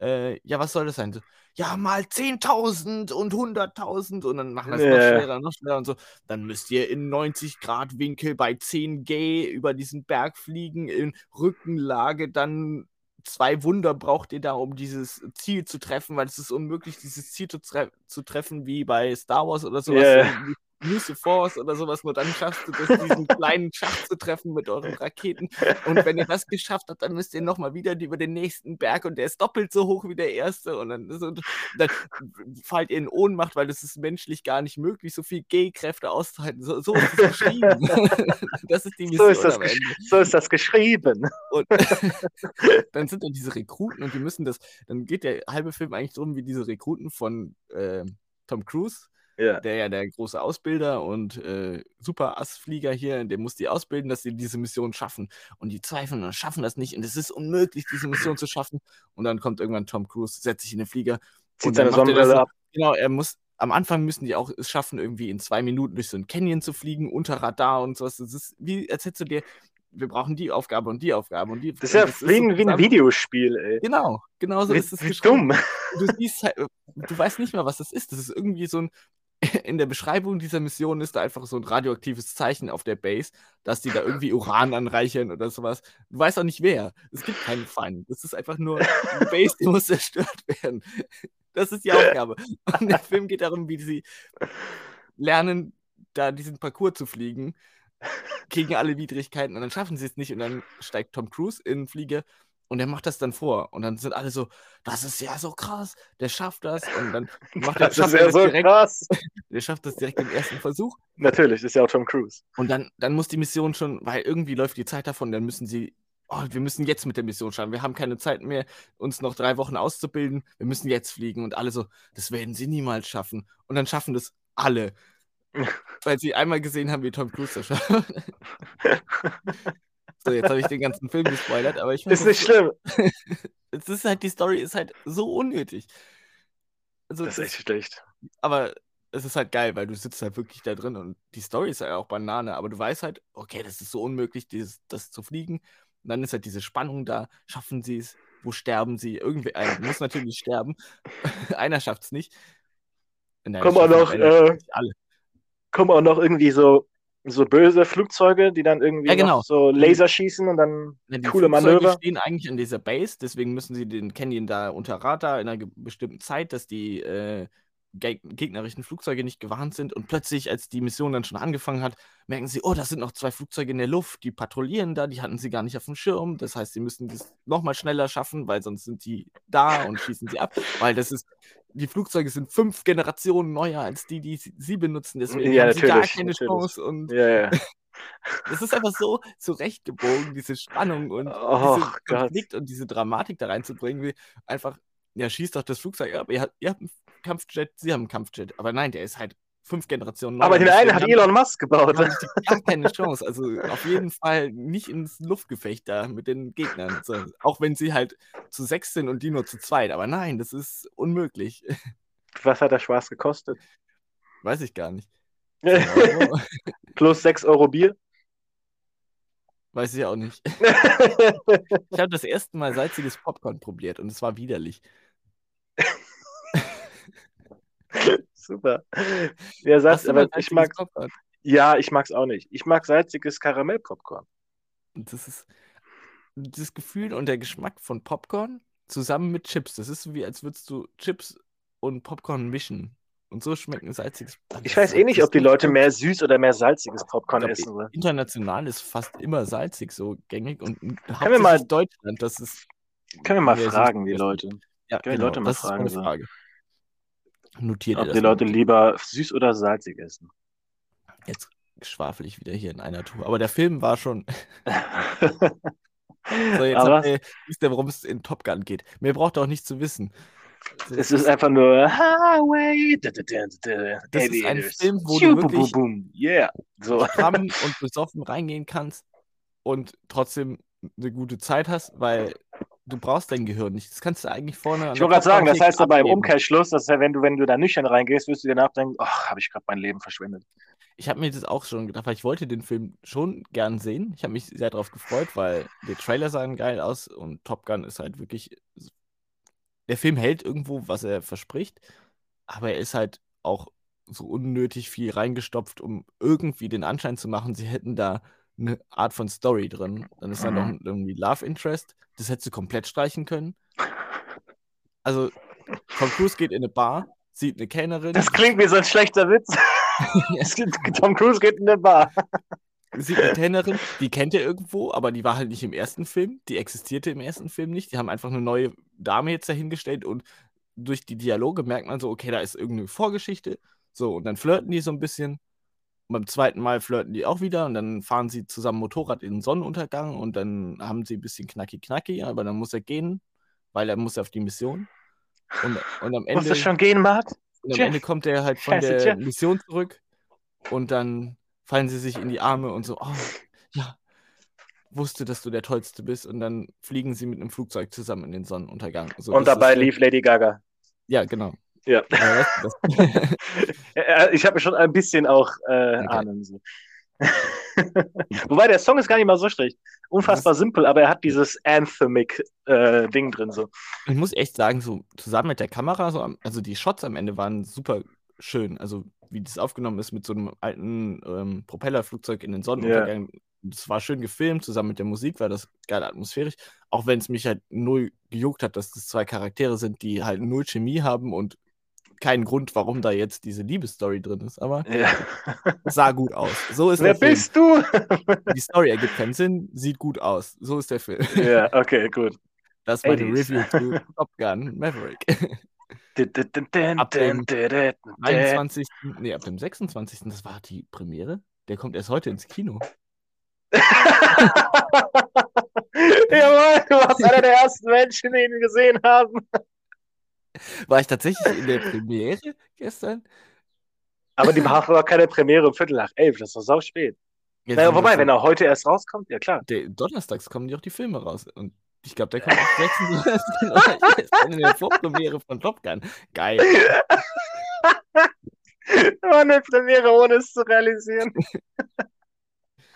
äh, ja, was soll das sein? So, ja, mal 10.000 und 100.000 und dann machen wir es yeah. noch schwerer, noch schwerer und so. Dann müsst ihr in 90 Grad Winkel bei 10 G über diesen Berg fliegen, in Rückenlage, dann zwei Wunder braucht ihr da, um dieses Ziel zu treffen, weil es ist unmöglich, dieses Ziel zu, tre zu treffen wie bei Star Wars oder sowas. Yeah. The Force oder sowas, nur dann schaffst du das, diesen kleinen Schacht zu treffen mit euren Raketen. Und wenn ihr das geschafft habt, dann müsst ihr nochmal wieder über den nächsten Berg und der ist doppelt so hoch wie der erste. Und dann, so, dann fallt ihr in Ohnmacht, weil es ist menschlich gar nicht möglich, so viel G-Kräfte auszuhalten. So, so ist es geschrieben. das ist die Mission. So ist das, so ist das geschrieben. Und dann sind da diese Rekruten und die müssen das, dann geht der halbe Film eigentlich darum, wie diese Rekruten von äh, Tom Cruise ja. der ja der große Ausbilder und äh, Super-Assflieger hier, der muss die ausbilden, dass sie diese Mission schaffen. Und die zweifeln und schaffen das nicht. Und es ist unmöglich, diese Mission zu schaffen. Und dann kommt irgendwann Tom Cruise, setzt sich in den Flieger. Zieht seine Sonnenbrille ab. Genau, er muss am Anfang müssen die auch es schaffen, irgendwie in zwei Minuten durch so ein Canyon zu fliegen, unter Radar und sowas. Das ist wie, als hättest du dir, wir brauchen die Aufgabe und die Aufgabe und die. Das ist ja das wie, ist so wie ein Videospiel, ey. Genau, genau so wie, ist es. Wie dumm. Du siehst halt, du weißt nicht mehr, was das ist. Das ist irgendwie so ein, in der Beschreibung dieser Mission ist da einfach so ein radioaktives Zeichen auf der Base, dass die da irgendwie Uran anreichern oder sowas. Du weißt auch nicht wer. Es gibt keinen Feind. Es ist einfach nur eine Base, die muss zerstört werden. Das ist die Aufgabe. Und der Film geht darum, wie sie lernen, da diesen Parcours zu fliegen, gegen alle Widrigkeiten und dann schaffen sie es nicht und dann steigt Tom Cruise in Flieger und er macht das dann vor. Und dann sind alle so, das ist ja so krass, der schafft das. Und dann macht das er, ist ja das so direkt, krass. Der schafft das direkt im ersten Versuch. Natürlich, ist ja auch Tom Cruise. Und dann, dann muss die Mission schon, weil irgendwie läuft die Zeit davon, dann müssen sie oh, wir müssen jetzt mit der Mission starten. Wir haben keine Zeit mehr, uns noch drei Wochen auszubilden. Wir müssen jetzt fliegen. Und alle so, das werden sie niemals schaffen. Und dann schaffen das alle. weil sie einmal gesehen haben, wie Tom Cruise das schafft. So, jetzt habe ich den ganzen Film gespoilert, aber ich Ist nicht schlimm. es ist halt, die Story ist halt so unnötig. Also, Das ist echt schlecht. aber es ist halt geil, weil du sitzt halt wirklich da drin und die Story ist ja auch Banane, aber du weißt halt, okay, das ist so unmöglich, dieses, das zu fliegen. Und dann ist halt diese Spannung da, schaffen sie es, wo sterben sie? Irgendwie, einer muss natürlich sterben. einer schafft es nicht. Nein, Komm es auch noch, äh, alle. Kommen auch noch irgendwie so, so böse Flugzeuge, die dann irgendwie Ja, genau. so Laser schießen und dann Ja, die coole Flugzeuge Manöver. stehen eigentlich an dieser Base, deswegen müssen sie den Canyon da unter Radar in einer bestimmten Zeit, dass die äh, geg gegnerischen Flugzeuge nicht gewarnt sind. Und plötzlich, als die Mission dann schon angefangen hat, merken sie, oh, da sind noch zwei Flugzeuge in der Luft, die patrouillieren da, die hatten sie gar nicht auf dem Schirm. Das heißt, sie müssen das nochmal schneller schaffen, weil sonst sind die da und schießen sie ab. Weil das ist, die Flugzeuge sind fünf Generationen neuer als die, die sie benutzen. Deswegen Ja, haben sie gar keine natürlich. Chance. Und Ja, ja. es ist einfach so zurechtgebogen, diese Spannung und Och, diese Gott. Konflikt und diese Dramatik da reinzubringen, wie einfach, ja, schießt doch das Flugzeug ab, ihr habt, ihr habt einen Kampfjet, sie haben einen Kampfjet. Aber nein, der ist halt fünf Generationen. Aber den einen hat Elon Musk gebaut. gar keine Chance. Also auf jeden Fall nicht ins Luftgefecht da mit den Gegnern. So, auch wenn sie halt zu sechs sind und die nur zu zweit. Aber nein, das ist unmöglich. Was hat der Spaß gekostet? Weiß ich gar nicht. Plus 6 Euro Bier. Weiß ich auch nicht. Ich habe das erste Mal salziges Popcorn probiert und es war widerlich. Super. Hast du aber ich mag, Popcorn? ja, ich mag's auch nicht. Ich mag salziges Karamellpopcorn. Das ist das Gefühl und der Geschmack von Popcorn zusammen mit Chips. Das ist so wie, als würdest du Chips und Popcorn mischen. Und so schmeckt ein salziges Ich weiß eh nicht, ob die Leute mehr süß oder mehr salziges Popcorn glaub, essen. sollen. International ist fast immer salzig so gängig und wir hauptsächlich mal- Deutschland, das ist Können wir mal fragen, die. Leute. ja, Können die genau, Leute mal das ist fragen, meine so. Notiert ihr Ob das die. Leute lieber süß oder salzig essen. Jetzt schwafel ich wieder hier in einer Tour. Aber der Film war schon. So, jetzt Aber ihr, wisst ihr, worum es in Top Gun geht. Mir braucht auch nicht zu wissen. es ist einfach nur Highway. Das ist ein Film, wo du wirklich- boom, boom. Yeah. So. stramm und besoffen reingehen kannst und trotzdem eine gute Zeit hast, weil du brauchst dein Gehirn nicht. Das kannst du eigentlich vorne Ich der wollte gerade sagen, das heißt aber im. Umkehrschluss, dass wenn du, wenn du da nüchtern reingehst, wirst du dir nachdenken, ach, habe ich gerade mein Leben verschwendet. Ich habe mir das auch schon gedacht, weil ich wollte den Film schon gern sehen. Ich habe mich sehr darauf gefreut, weil die Trailer sahen geil aus und Top Gun ist halt wirklich. Der Film hält irgendwo, was er verspricht, aber er ist halt auch so unnötig viel reingestopft, um irgendwie den Anschein zu machen, sie hätten da eine Art von Story drin. Dann ist da noch Mhm. irgendwie Love Interest. Das hättest du komplett streichen können. Also, Tom Cruise geht in eine Bar, sieht eine Kellnerin. Das klingt wie so ein schlechter Witz. Tom Cruise geht in der Bar. sieht eine Kellnerin, die kennt er irgendwo, aber die war halt nicht im ersten Film. Die existierte im ersten Film nicht. Die haben einfach eine neue Dame jetzt dahingestellt und durch die Dialoge merkt man so, okay, da ist irgendeine Vorgeschichte. So, und dann flirten die so ein bisschen. Und beim zweiten Mal flirten die auch wieder und dann fahren sie zusammen Motorrad in den Sonnenuntergang und dann haben sie ein bisschen knacki-knacki, aber dann muss er gehen, weil er muss auf die Mission. Und, und am Muss Ende. das schon gehen, Marc? Und am. Ende kommt er halt von Scheiße, der Jeff. Mission zurück und dann fallen sie sich in die Arme und so, oh, ja, wusste, dass du der Tollste bist und dann fliegen sie mit einem Flugzeug zusammen in den Sonnenuntergang. So, Und das dabei ist lief Lady Gaga. Ja, genau. Ja. Ich habe schon ein bisschen auch äh, Okay. Ahnen. So. Wobei der Song ist gar nicht mal so schlecht. Unfassbar simpel, aber er hat dieses anthemic äh, Ding drin. So. ich muss echt sagen, so zusammen mit der Kamera, so, also die Shots am Ende waren super schön. Also wie das aufgenommen ist mit so einem alten ähm, Propellerflugzeug in den Sonnenuntergang. Das war schön gefilmt, zusammen mit der Musik war das geil atmosphärisch. Auch wenn es mich halt null gejuckt hat, dass das zwei Charaktere sind, die halt null Chemie haben und keinen Grund, warum da jetzt diese Liebesstory drin ist. Aber Ja. sah gut aus. So ist Wer der Film. bist du? Die Story ergibt keinen Sinn, sieht gut aus. So ist der Film. ja, okay, gut. Das war die 80s. Review zu Top Gun Maverick. Ab dem dun, dun, dun, dun. 21. Nee, ab dem 26. Das war die Premiere. Der kommt erst heute ins Kino. Jawohl, du warst einer der ersten Menschen, die ihn gesehen haben. War ich tatsächlich in der Premiere gestern? Aber die machen doch keine Premiere um Viertel nach elf, das doch sau spät. Jetzt Naja, wobei, wenn er heute erst rauskommt, ja klar. Der, donnerstags kommen die auch die Filme raus. Und ich glaube, der kommt am 26. in der Vorpremiere von Top Gun. Geil. War eine Premiere, ohne es zu realisieren.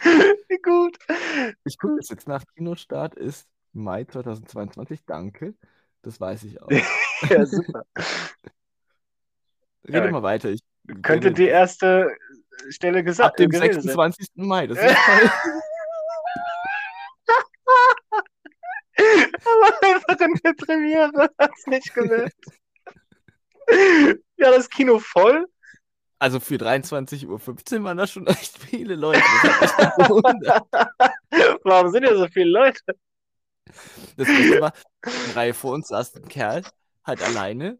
Wie gut. Ich gucke das jetzt nach Kinostart ist Mai 2022. Danke. Das weiß ich auch. Ja, super. Rede Ja, mal weiter. Ich Könnte die erste Stelle ab gesagt dem gewesen sein. 26. Mai. Das ist toll. Aber einfach in der Premiere hat's nicht gemerkt. Ja, das Kino voll. Also für 23.15 Uhr waren da schon echt viele Leute. Warum sind ja so viele Leute? Das war, Reihe vor uns saß ein Kerl, halt alleine,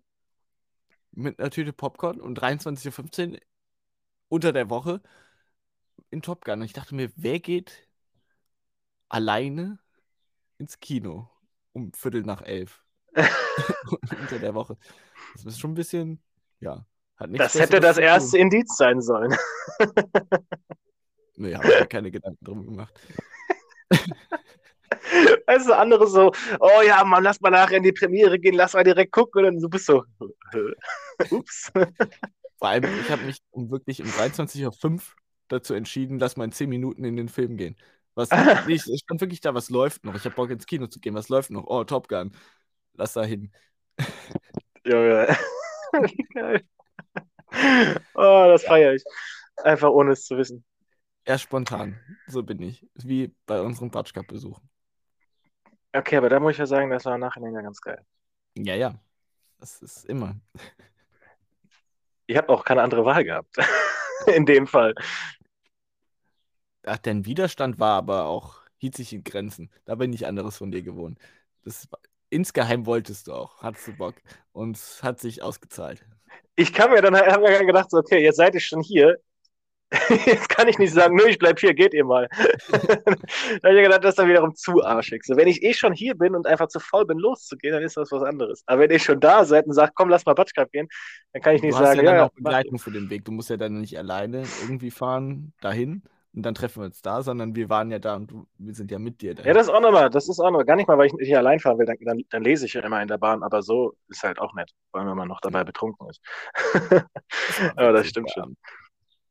mit einer Tüte Popcorn und 23.15 Uhr unter der Woche in Top Gun. Und ich dachte mir, wer geht alleine ins Kino um Viertel nach elf unter der Woche? Das ist schon ein bisschen, ja, hat nichts Das hätte das erste Indiz sein sollen. Nee, habe ich mir keine Gedanken drum gemacht. Weißt du, andere so, oh ja, Mann, lass mal nachher in die Premiere gehen, lass mal direkt gucken. Und dann du bist so, ups. Vor allem, ich habe mich um wirklich um 23.05 Uhr dazu entschieden, lass mal in 10 Minuten in den Film gehen. Was, ich, stand wirklich da, was läuft noch. Ich habe Bock ins Kino zu gehen, was läuft noch? Oh, Top Gun. Lass da hin. Junge. Wie geil. Oh, das feiere ich. Einfach ohne es zu wissen. Eher spontan. So bin ich. Wie bei unserem Batsch Cup Besuch. Okay, aber da muss ich ja sagen, das war nachher ja ganz geil. Ja, ja. Das ist immer. Ich habe auch keine andere Wahl gehabt. In dem Fall. Ach, dein Widerstand war aber auch, hielt sich in Grenzen. Da bin ich anderes von dir gewohnt. Das insgeheim wolltest du auch, hattest du Bock. Und es hat sich ausgezahlt. Ich kann mir dann, habe mir dann gedacht, so, okay, jetzt seid ihr schon hier. Jetzt kann ich nicht sagen, nö, ich bleib hier, geht ihr mal. da habe ich gedacht, das ist dann wiederum zu arschig. So, wenn ich eh schon hier bin und einfach zu faul bin, loszugehen, dann ist das was anderes. Aber wenn ihr schon da seid und sagt, komm, lass mal Batschkap gehen, dann kann ich nicht Du hast sagen, ja dann ja, auch Begleitung für den Weg. Du musst ja dann nicht alleine irgendwie fahren dahin und dann treffen wir uns da, sondern wir waren ja da und wir sind ja mit dir da. Ja, das ist auch nochmal, das ist auch noch gar nicht mal, weil ich nicht hier allein fahren will, dann, dann, dann lese ich ja immer in der Bahn, aber so ist halt auch nett, vor allem wenn man noch dabei betrunken ist. aber das stimmt schon.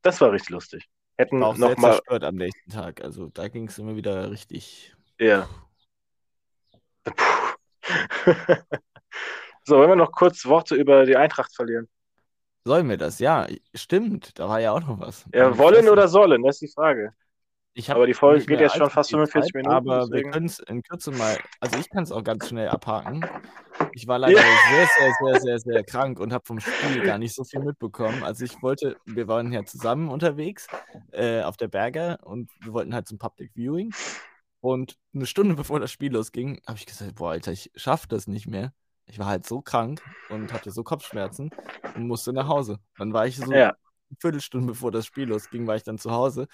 Das war richtig lustig. Hätten auch sehr nochmal, zerstört am nächsten Tag. Also da ging es immer wieder richtig. ja. so, wollen wir noch kurz Worte über die Eintracht verlieren? Sollen wir das? Ja, stimmt. Da war ja auch noch was. Ja, wollen oder sollen, das ist die Frage. Aber die Folge geht jetzt schon fast viel 45 Zeit, Minuten, Aber deswegen- wir können es in Kürze mal. Also ich kann es auch ganz schnell abhaken. Ich war leider Ja. sehr, sehr, sehr, sehr, sehr krank und habe vom Spiel gar nicht so viel mitbekommen. Also ich wollte, wir waren ja zusammen unterwegs äh, auf der Berger und wir wollten halt zum Public Viewing. Und eine Stunde bevor das Spiel losging, habe ich gesagt, boah, Alter, ich schaffe das nicht mehr. Ich war halt so krank und hatte so Kopfschmerzen und musste nach Hause. Dann war ich so Ja. eine Viertelstunde bevor das Spiel losging, war ich dann zu Hause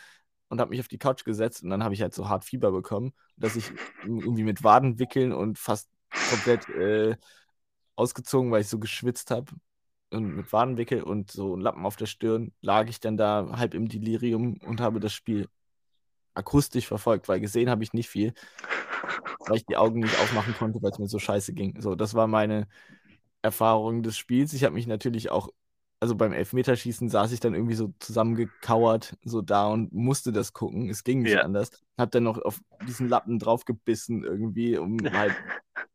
und habe mich auf die Couch gesetzt und dann habe ich halt so hart Fieber bekommen, dass ich irgendwie mit Waden wickeln und fast komplett äh, ausgezogen, weil ich so geschwitzt habe und mit Wadenwickel und so Lappen auf der Stirn lag ich dann da halb im Delirium und habe das Spiel akustisch verfolgt, weil gesehen habe ich nicht viel, weil ich die Augen nicht aufmachen konnte, weil es mir so scheiße ging. So, das war meine Erfahrung des Spiels. Ich habe mich natürlich auch, also beim Elfmeterschießen saß ich dann irgendwie so zusammengekauert, so da und musste das gucken. Es ging nicht Ja. anders. Hab dann noch auf diesen Lappen draufgebissen irgendwie, um halt,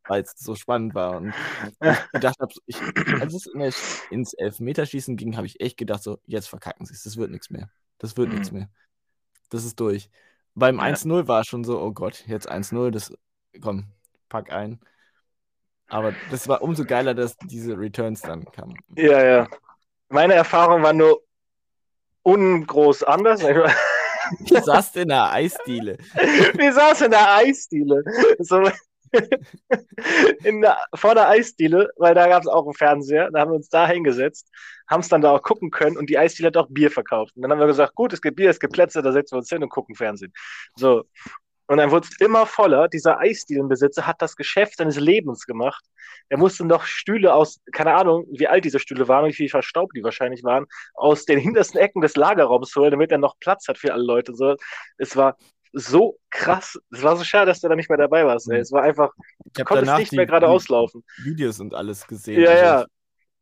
weil es so spannend war. Und ich gedacht habe, ich, als es in der, ins Elfmeterschießen ging, habe ich echt gedacht, so, jetzt verkacken sie es, das wird nichts mehr. Das wird nichts Mhm. mehr. Das ist durch. Beim Ja. 1-0 war es schon so, oh Gott, jetzt 1-0, das, komm, pack ein. Aber das war umso geiler, dass diese Returns dann kamen. Ja, ja. Meine Erfahrung war nur ungroß anders. Ich saß in der Eisdiele. Wir saßen in der Eisdiele. So, in der, vor der Eisdiele, weil da gab es auch einen Fernseher. Da haben wir uns da hingesetzt, haben es dann da auch gucken können und die Eisdiele hat auch Bier verkauft. Und dann haben wir gesagt, gut, es gibt Bier, es gibt Plätze, da setzen wir uns hin und gucken Fernsehen. So. Und dann wurde es immer voller. Dieser Eisdielenbesitzer hat das Geschäft seines Lebens gemacht. Er musste noch Stühle aus, keine Ahnung, wie alt diese Stühle waren, wie viel verstaubt die wahrscheinlich waren, aus den hintersten Ecken des Lagerraums holen, damit er noch Platz hat für alle Leute. So, es war so krass. Es war so schade, dass du da nicht mehr dabei warst. Ey. Es war einfach, du konntest nicht mehr gerade auslaufen. Videos und alles gesehen. Ja, also ja.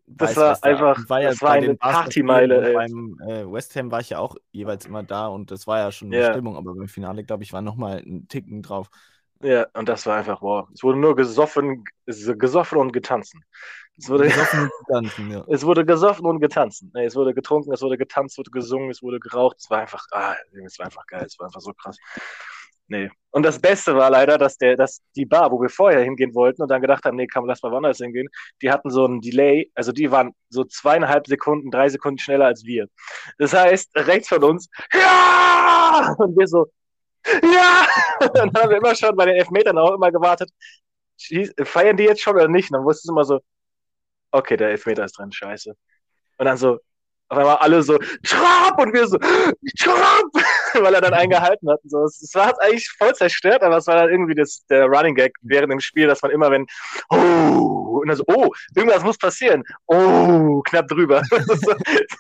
Das war einfach, war ja das war eine Partymeile. Beim äh, West Ham war ich ja auch jeweils immer da und das war ja schon eine ja. Stimmung, aber beim Finale, glaube ich, war nochmal ein Ticken drauf. Ja, und das war einfach, wow. Es wurde nur gesoffen, gesoffen und getanzen. Es wurde gesoffen und getanzen, ja. Es wurde gesoffen und getanzt. Nee, es wurde getrunken, es wurde getanzt, es wurde gesungen, es wurde geraucht. Es war einfach, ah, es war einfach geil, es war einfach so krass. Nee. Und das Beste war leider, dass, der, dass die Bar, wo wir vorher hingehen wollten und dann gedacht haben, nee, man lass mal woanders hingehen, die hatten so einen Delay, also die waren so zweieinhalb Sekunden, drei Sekunden schneller als wir. Das heißt, rechts von uns, ja! Und wir so, ja! Und dann haben wir immer schon bei den Elfmetern auch immer gewartet, feiern die jetzt schon oder nicht? Und dann wusste es immer so, okay, der Elfmeter ist drin, scheiße. Und dann so, auf einmal alle so, Trump! Und wir so, Trump! Weil er dann eingehalten hat. Und so. Es war eigentlich voll zerstört, aber es war dann irgendwie das, der Running Gag während dem Spiel, dass man immer, wenn, oh, und dann so, oh, irgendwas muss passieren. Oh, knapp drüber. Das,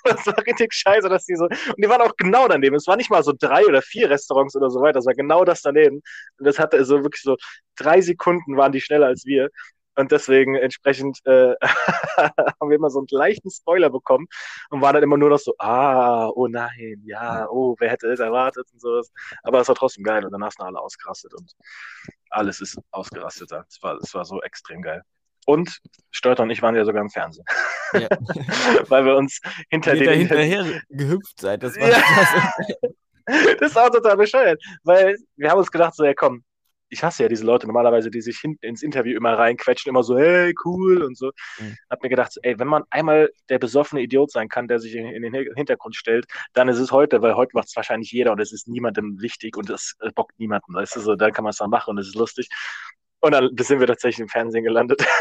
das war richtig scheiße, dass die so, und die waren auch genau daneben. Es war nicht mal so drei oder vier Restaurants oder so weiter, es war genau das daneben. Und das hatte so wirklich so drei Sekunden waren die schneller als wir. Und deswegen entsprechend äh, haben wir immer so einen leichten Spoiler bekommen und waren dann immer nur noch so, ah, oh nein, ja, oh, wer hätte es erwartet und sowas. Aber es war trotzdem geil und danach sind alle ausgerastet und alles ist ausgerastet. Es war, es war so extrem geil. Und Steuter und ich waren ja sogar im Fernsehen. Ja. Weil wir uns hinter den. hinterher gehüpft seid. Das war, ja. das war total bescheuert. Weil wir haben uns gedacht, so, ja komm, ich hasse ja diese Leute normalerweise, die sich hin, ins Interview immer reinquetschen, immer so, hey, cool und so. Mhm. Hab mir gedacht, ey, wenn man einmal der besoffene Idiot sein kann, der sich in, in den Hintergrund stellt, dann ist es heute, weil heute macht es wahrscheinlich jeder und es ist niemandem wichtig und es bockt niemanden, weißt du, so, dann kann man es dann machen und es ist lustig. Und dann sind wir tatsächlich im Fernsehen gelandet.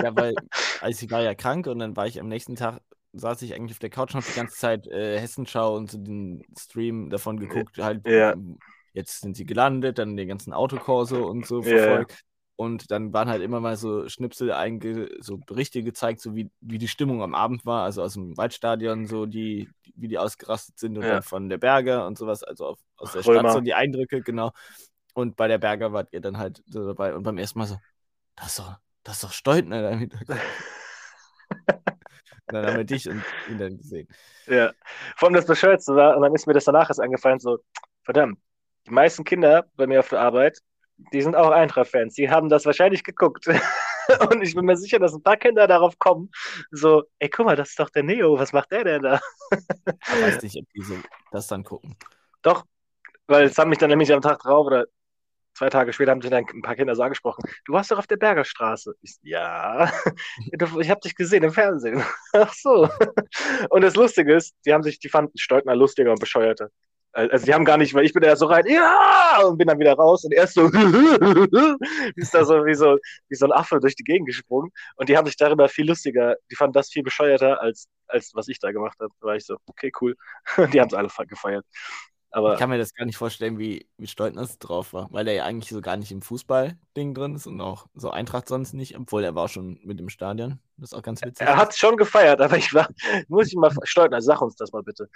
Ja, weil also ich war ja krank und dann war ich am nächsten Tag saß ich eigentlich auf der Couch und habe die ganze Zeit äh, Hessenschau und so den Stream davon geguckt, halt ja jetzt sind sie gelandet, dann den ganzen Autokorso und so verfolgt. Yeah. Und dann waren halt immer mal so Schnipsel, so Berichte gezeigt, so wie, wie die Stimmung am Abend war, also aus dem Waldstadion, so die, wie die ausgerastet sind und ja. dann von der Berger und sowas, also auf, aus der Römer. Stadt so die Eindrücke, genau. Und bei der Berger wart ihr dann halt so dabei und beim ersten Mal so, das ist doch, das ist doch Steutner da im Hintergrund. dann haben wir dich und ihn dann gesehen. Ja, vor allem das Bescheuerste war, und dann ist mir das danach erst angefallen, so, verdammt, die meisten Kinder bei mir auf der Arbeit, die sind auch Eintracht-Fans. Die haben das wahrscheinlich geguckt. Und ich bin mir sicher, dass ein paar Kinder darauf kommen, so, ey, guck mal, das ist doch der Neo, was macht der denn da? Ich weiß nicht, ob die so das dann gucken. Doch, weil es haben mich dann nämlich am Tag drauf oder zwei Tage später haben sich dann ein paar Kinder so angesprochen, du warst doch auf der Bergerstraße. Ich, ja, ich habe dich gesehen im Fernsehen. Ach so. Und das Lustige ist, die haben sich, die fanden Steutner lustiger und bescheuerter. Also die haben gar nicht, weil ich bin da so rein, ja, und bin dann wieder raus und erst so, ist da so wie so wie so ein Affe durch die Gegend gesprungen und die haben sich darüber viel lustiger, die fanden das viel bescheuerter als als was ich da gemacht habe. Da war ich so, okay, cool. die haben es alle gefeiert. Aber ich kann mir das gar nicht vorstellen, wie, wie Stoltners drauf war, weil er ja eigentlich so gar nicht im Fußball-Ding drin ist und auch so Eintracht sonst nicht, obwohl er war schon mit im Stadion. Das ist auch ganz witzig. Er hat es schon gefeiert, aber ich war, muss ich mal, Stoltner, sag uns das mal bitte.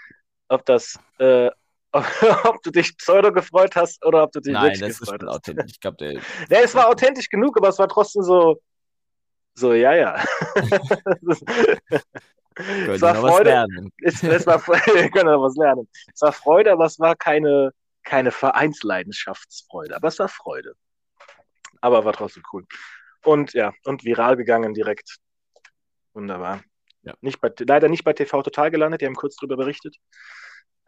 Ob das, äh, ob du dich pseudo gefreut hast oder ob du dich Nein, das gefreut ist hast. authentisch. Ich glaube, der. Ja, es war authentisch genug, aber es war trotzdem so, so, ja, ja. es war Freude. Es, es war, wir können noch was lernen. Es war Freude, aber es war keine, keine Vereinsleidenschaftsfreude. Aber es war Freude. Aber war trotzdem cool. Und ja, und viral gegangen direkt. Wunderbar. Ja. Nicht bei, leider nicht bei TV Total gelandet, die haben kurz drüber berichtet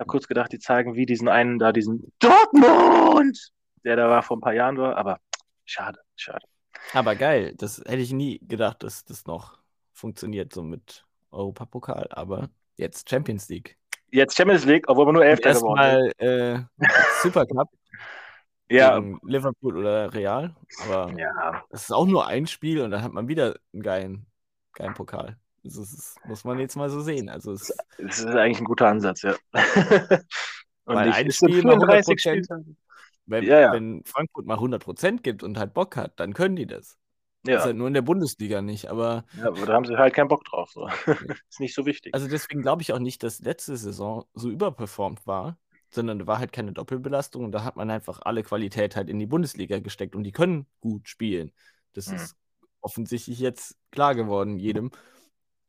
habe kurz gedacht, die zeigen wie diesen einen da, diesen Dortmund, der da war vor ein paar Jahren war, aber schade, schade. Aber geil, das hätte ich nie gedacht, dass das noch funktioniert, so mit Europapokal, aber jetzt Champions League. Jetzt Champions League, obwohl wir nur Elfter geworden sind. Erstmal äh, Supercup. Ja, gegen Liverpool oder Real. Aber ja. es ist auch nur ein Spiel und dann hat man wieder einen geilen, geilen Pokal. Das ist, muss man jetzt mal so sehen. Also es, Das ist eigentlich ein guter Ansatz, ja. Und Weil ein Spiel mal 34 100%. Spieltage. wenn, Ja, ja. wenn Frankfurt mal 100% gibt und halt Bock hat, dann können die das. Das ist Ja, halt nur in der Bundesliga nicht. Aber ja, aber da haben sie halt keinen Bock drauf. So. ist nicht so wichtig. also deswegen glaube ich auch nicht, dass letzte Saison so überperformt war, sondern da war halt keine Doppelbelastung und da hat man einfach alle Qualität halt in die Bundesliga gesteckt und die können gut spielen. Das Hm. ist offensichtlich jetzt klar geworden, jedem.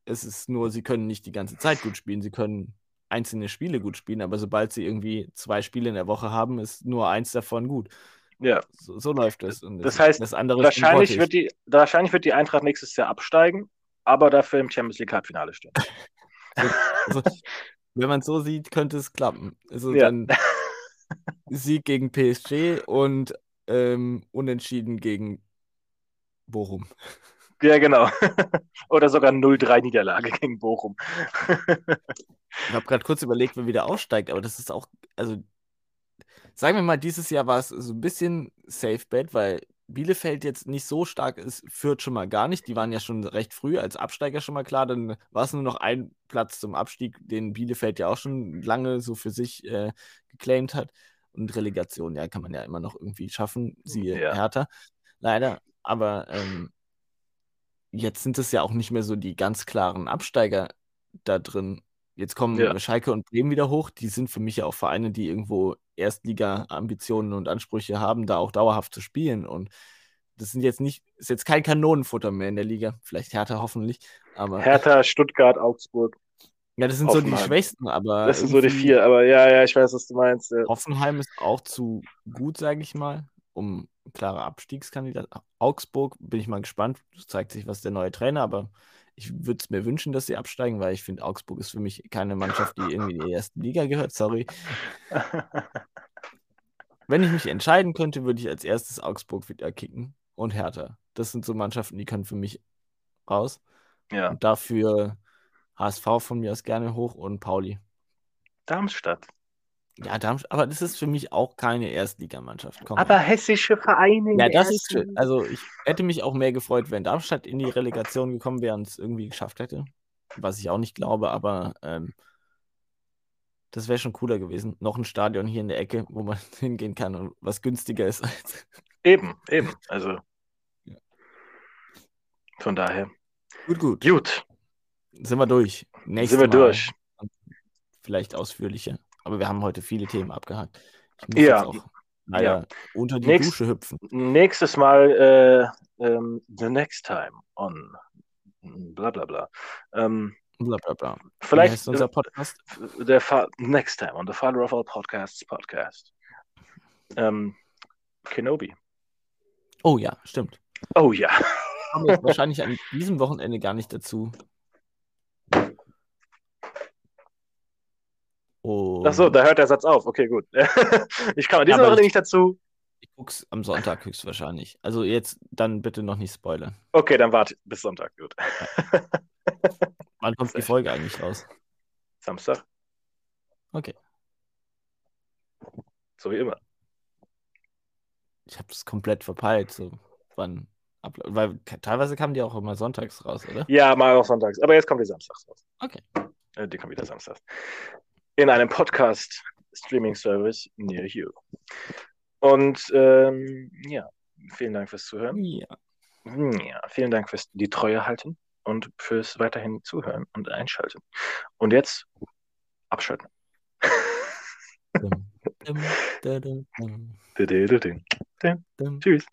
Es ist nur, sie können nicht die ganze Zeit gut spielen, sie können einzelne Spiele gut spielen, aber sobald sie irgendwie zwei Spiele in der Woche haben, ist nur eins davon gut. Ja, So, so läuft es. Und Das heißt, das andere wahrscheinlich wird, die, wahrscheinlich wird die Eintracht nächstes Jahr absteigen, aber dafür im Champions League Halbfinale stehen. Also, wenn man es so sieht, könnte es klappen. Also Ja. dann Sieg gegen PSG und ähm, Unentschieden gegen Bochum. Ja, genau. Oder sogar 0-3 Niederlage gegen Bochum. Ich habe gerade kurz überlegt, wer wieder aufsteigt, aber das ist auch, also sagen wir mal, dieses Jahr war es so ein bisschen Safe Bet, weil Bielefeld jetzt nicht so stark ist, Fürth schon mal gar nicht. Die waren ja schon recht früh als Absteiger schon mal klar. Dann war es nur noch ein Platz zum Abstieg, den Bielefeld ja auch schon lange so für sich äh, geclaimed hat. Und Relegation, ja, kann man ja immer noch irgendwie schaffen, siehe Ja. Hertha. Leider. Aber ähm, jetzt sind es ja auch nicht mehr so die ganz klaren Absteiger da drin. Jetzt kommen Ja. Schalke und Bremen wieder hoch. Die sind für mich ja auch Vereine, die irgendwo Erstliga-Ambitionen und Ansprüche haben, da auch dauerhaft zu spielen. Und das sind jetzt nicht, ist jetzt kein Kanonenfutter mehr in der Liga. Vielleicht Hertha hoffentlich. Aber Hertha, Stuttgart, Augsburg. ja, das sind so die Hoffenheim. Schwächsten, aber Das sind so die vier. Aber ja, ja, ich weiß, was du meinst. Ja. Hoffenheim ist auch zu gut, sage ich mal, um klarer Abstiegskandidat. Augsburg bin ich mal gespannt. Es zeigt sich, was der neue Trainer, aber ich würde es mir wünschen, dass sie absteigen, weil ich finde, Augsburg ist für mich keine Mannschaft, die irgendwie in die erste Liga gehört. Sorry. Wenn ich mich entscheiden könnte, würde ich als erstes Augsburg wieder kicken und Hertha. Das sind so Mannschaften, die können für mich raus. ja. Und dafür HSV von mir aus gerne hoch und Pauli. Darmstadt. Ja, Darmstadt, aber das ist für mich auch keine Erstligamannschaft. Komm. Aber hessische Vereine. in Ja, das ist schön. Also ich hätte mich auch mehr gefreut, wenn Darmstadt in die Relegation gekommen wäre und es irgendwie geschafft hätte. Was ich auch nicht glaube, aber ähm, das wäre schon cooler gewesen. Noch ein Stadion hier in der Ecke, wo man hingehen kann und was günstiger ist als. Eben, eben. Also. Ja. Von daher. Gut, gut. Gut, Sind wir durch. Nächstes sind wir Mal durch. Vielleicht ausführlicher. Aber wir haben heute viele Themen abgehakt. Ich muss Ja. jetzt auch leider unter die Nächst- Dusche hüpfen. Nächstes Mal, äh, ähm, the next time on bla bla bla. Ähm, Bla bla bla. Vielleicht unser Podcast? äh, der Fa next time on the Father of all Podcasts Podcast. Ähm, Kenobi. Oh ja, stimmt. Oh ja. kommen wahrscheinlich an diesem Wochenende gar nicht dazu. Und Ach so, da hört der Satz auf. Okay, gut. ich kam an dieser Aber Woche ich- nicht dazu. ich guck's am Sonntag höchstwahrscheinlich. Also jetzt dann bitte noch nicht spoilern. Okay, dann warte bis Sonntag. Gut. Wann kommt die Folge eigentlich raus? Samstag. Okay. So wie immer. Ich habe das komplett verpeilt. So wann weil teilweise kamen die auch immer sonntags raus, oder? Ja, mal auch sonntags. Aber jetzt kommt die samstags raus. Okay. Äh, Die kommt wieder samstags. In einem Podcast-Streaming-Service near you. Und ähm, ja, vielen Dank fürs Zuhören. Ja. Ja, vielen Dank fürs die Treue halten und fürs weiterhin Zuhören und Einschalten. Und jetzt abschalten. Tschüss.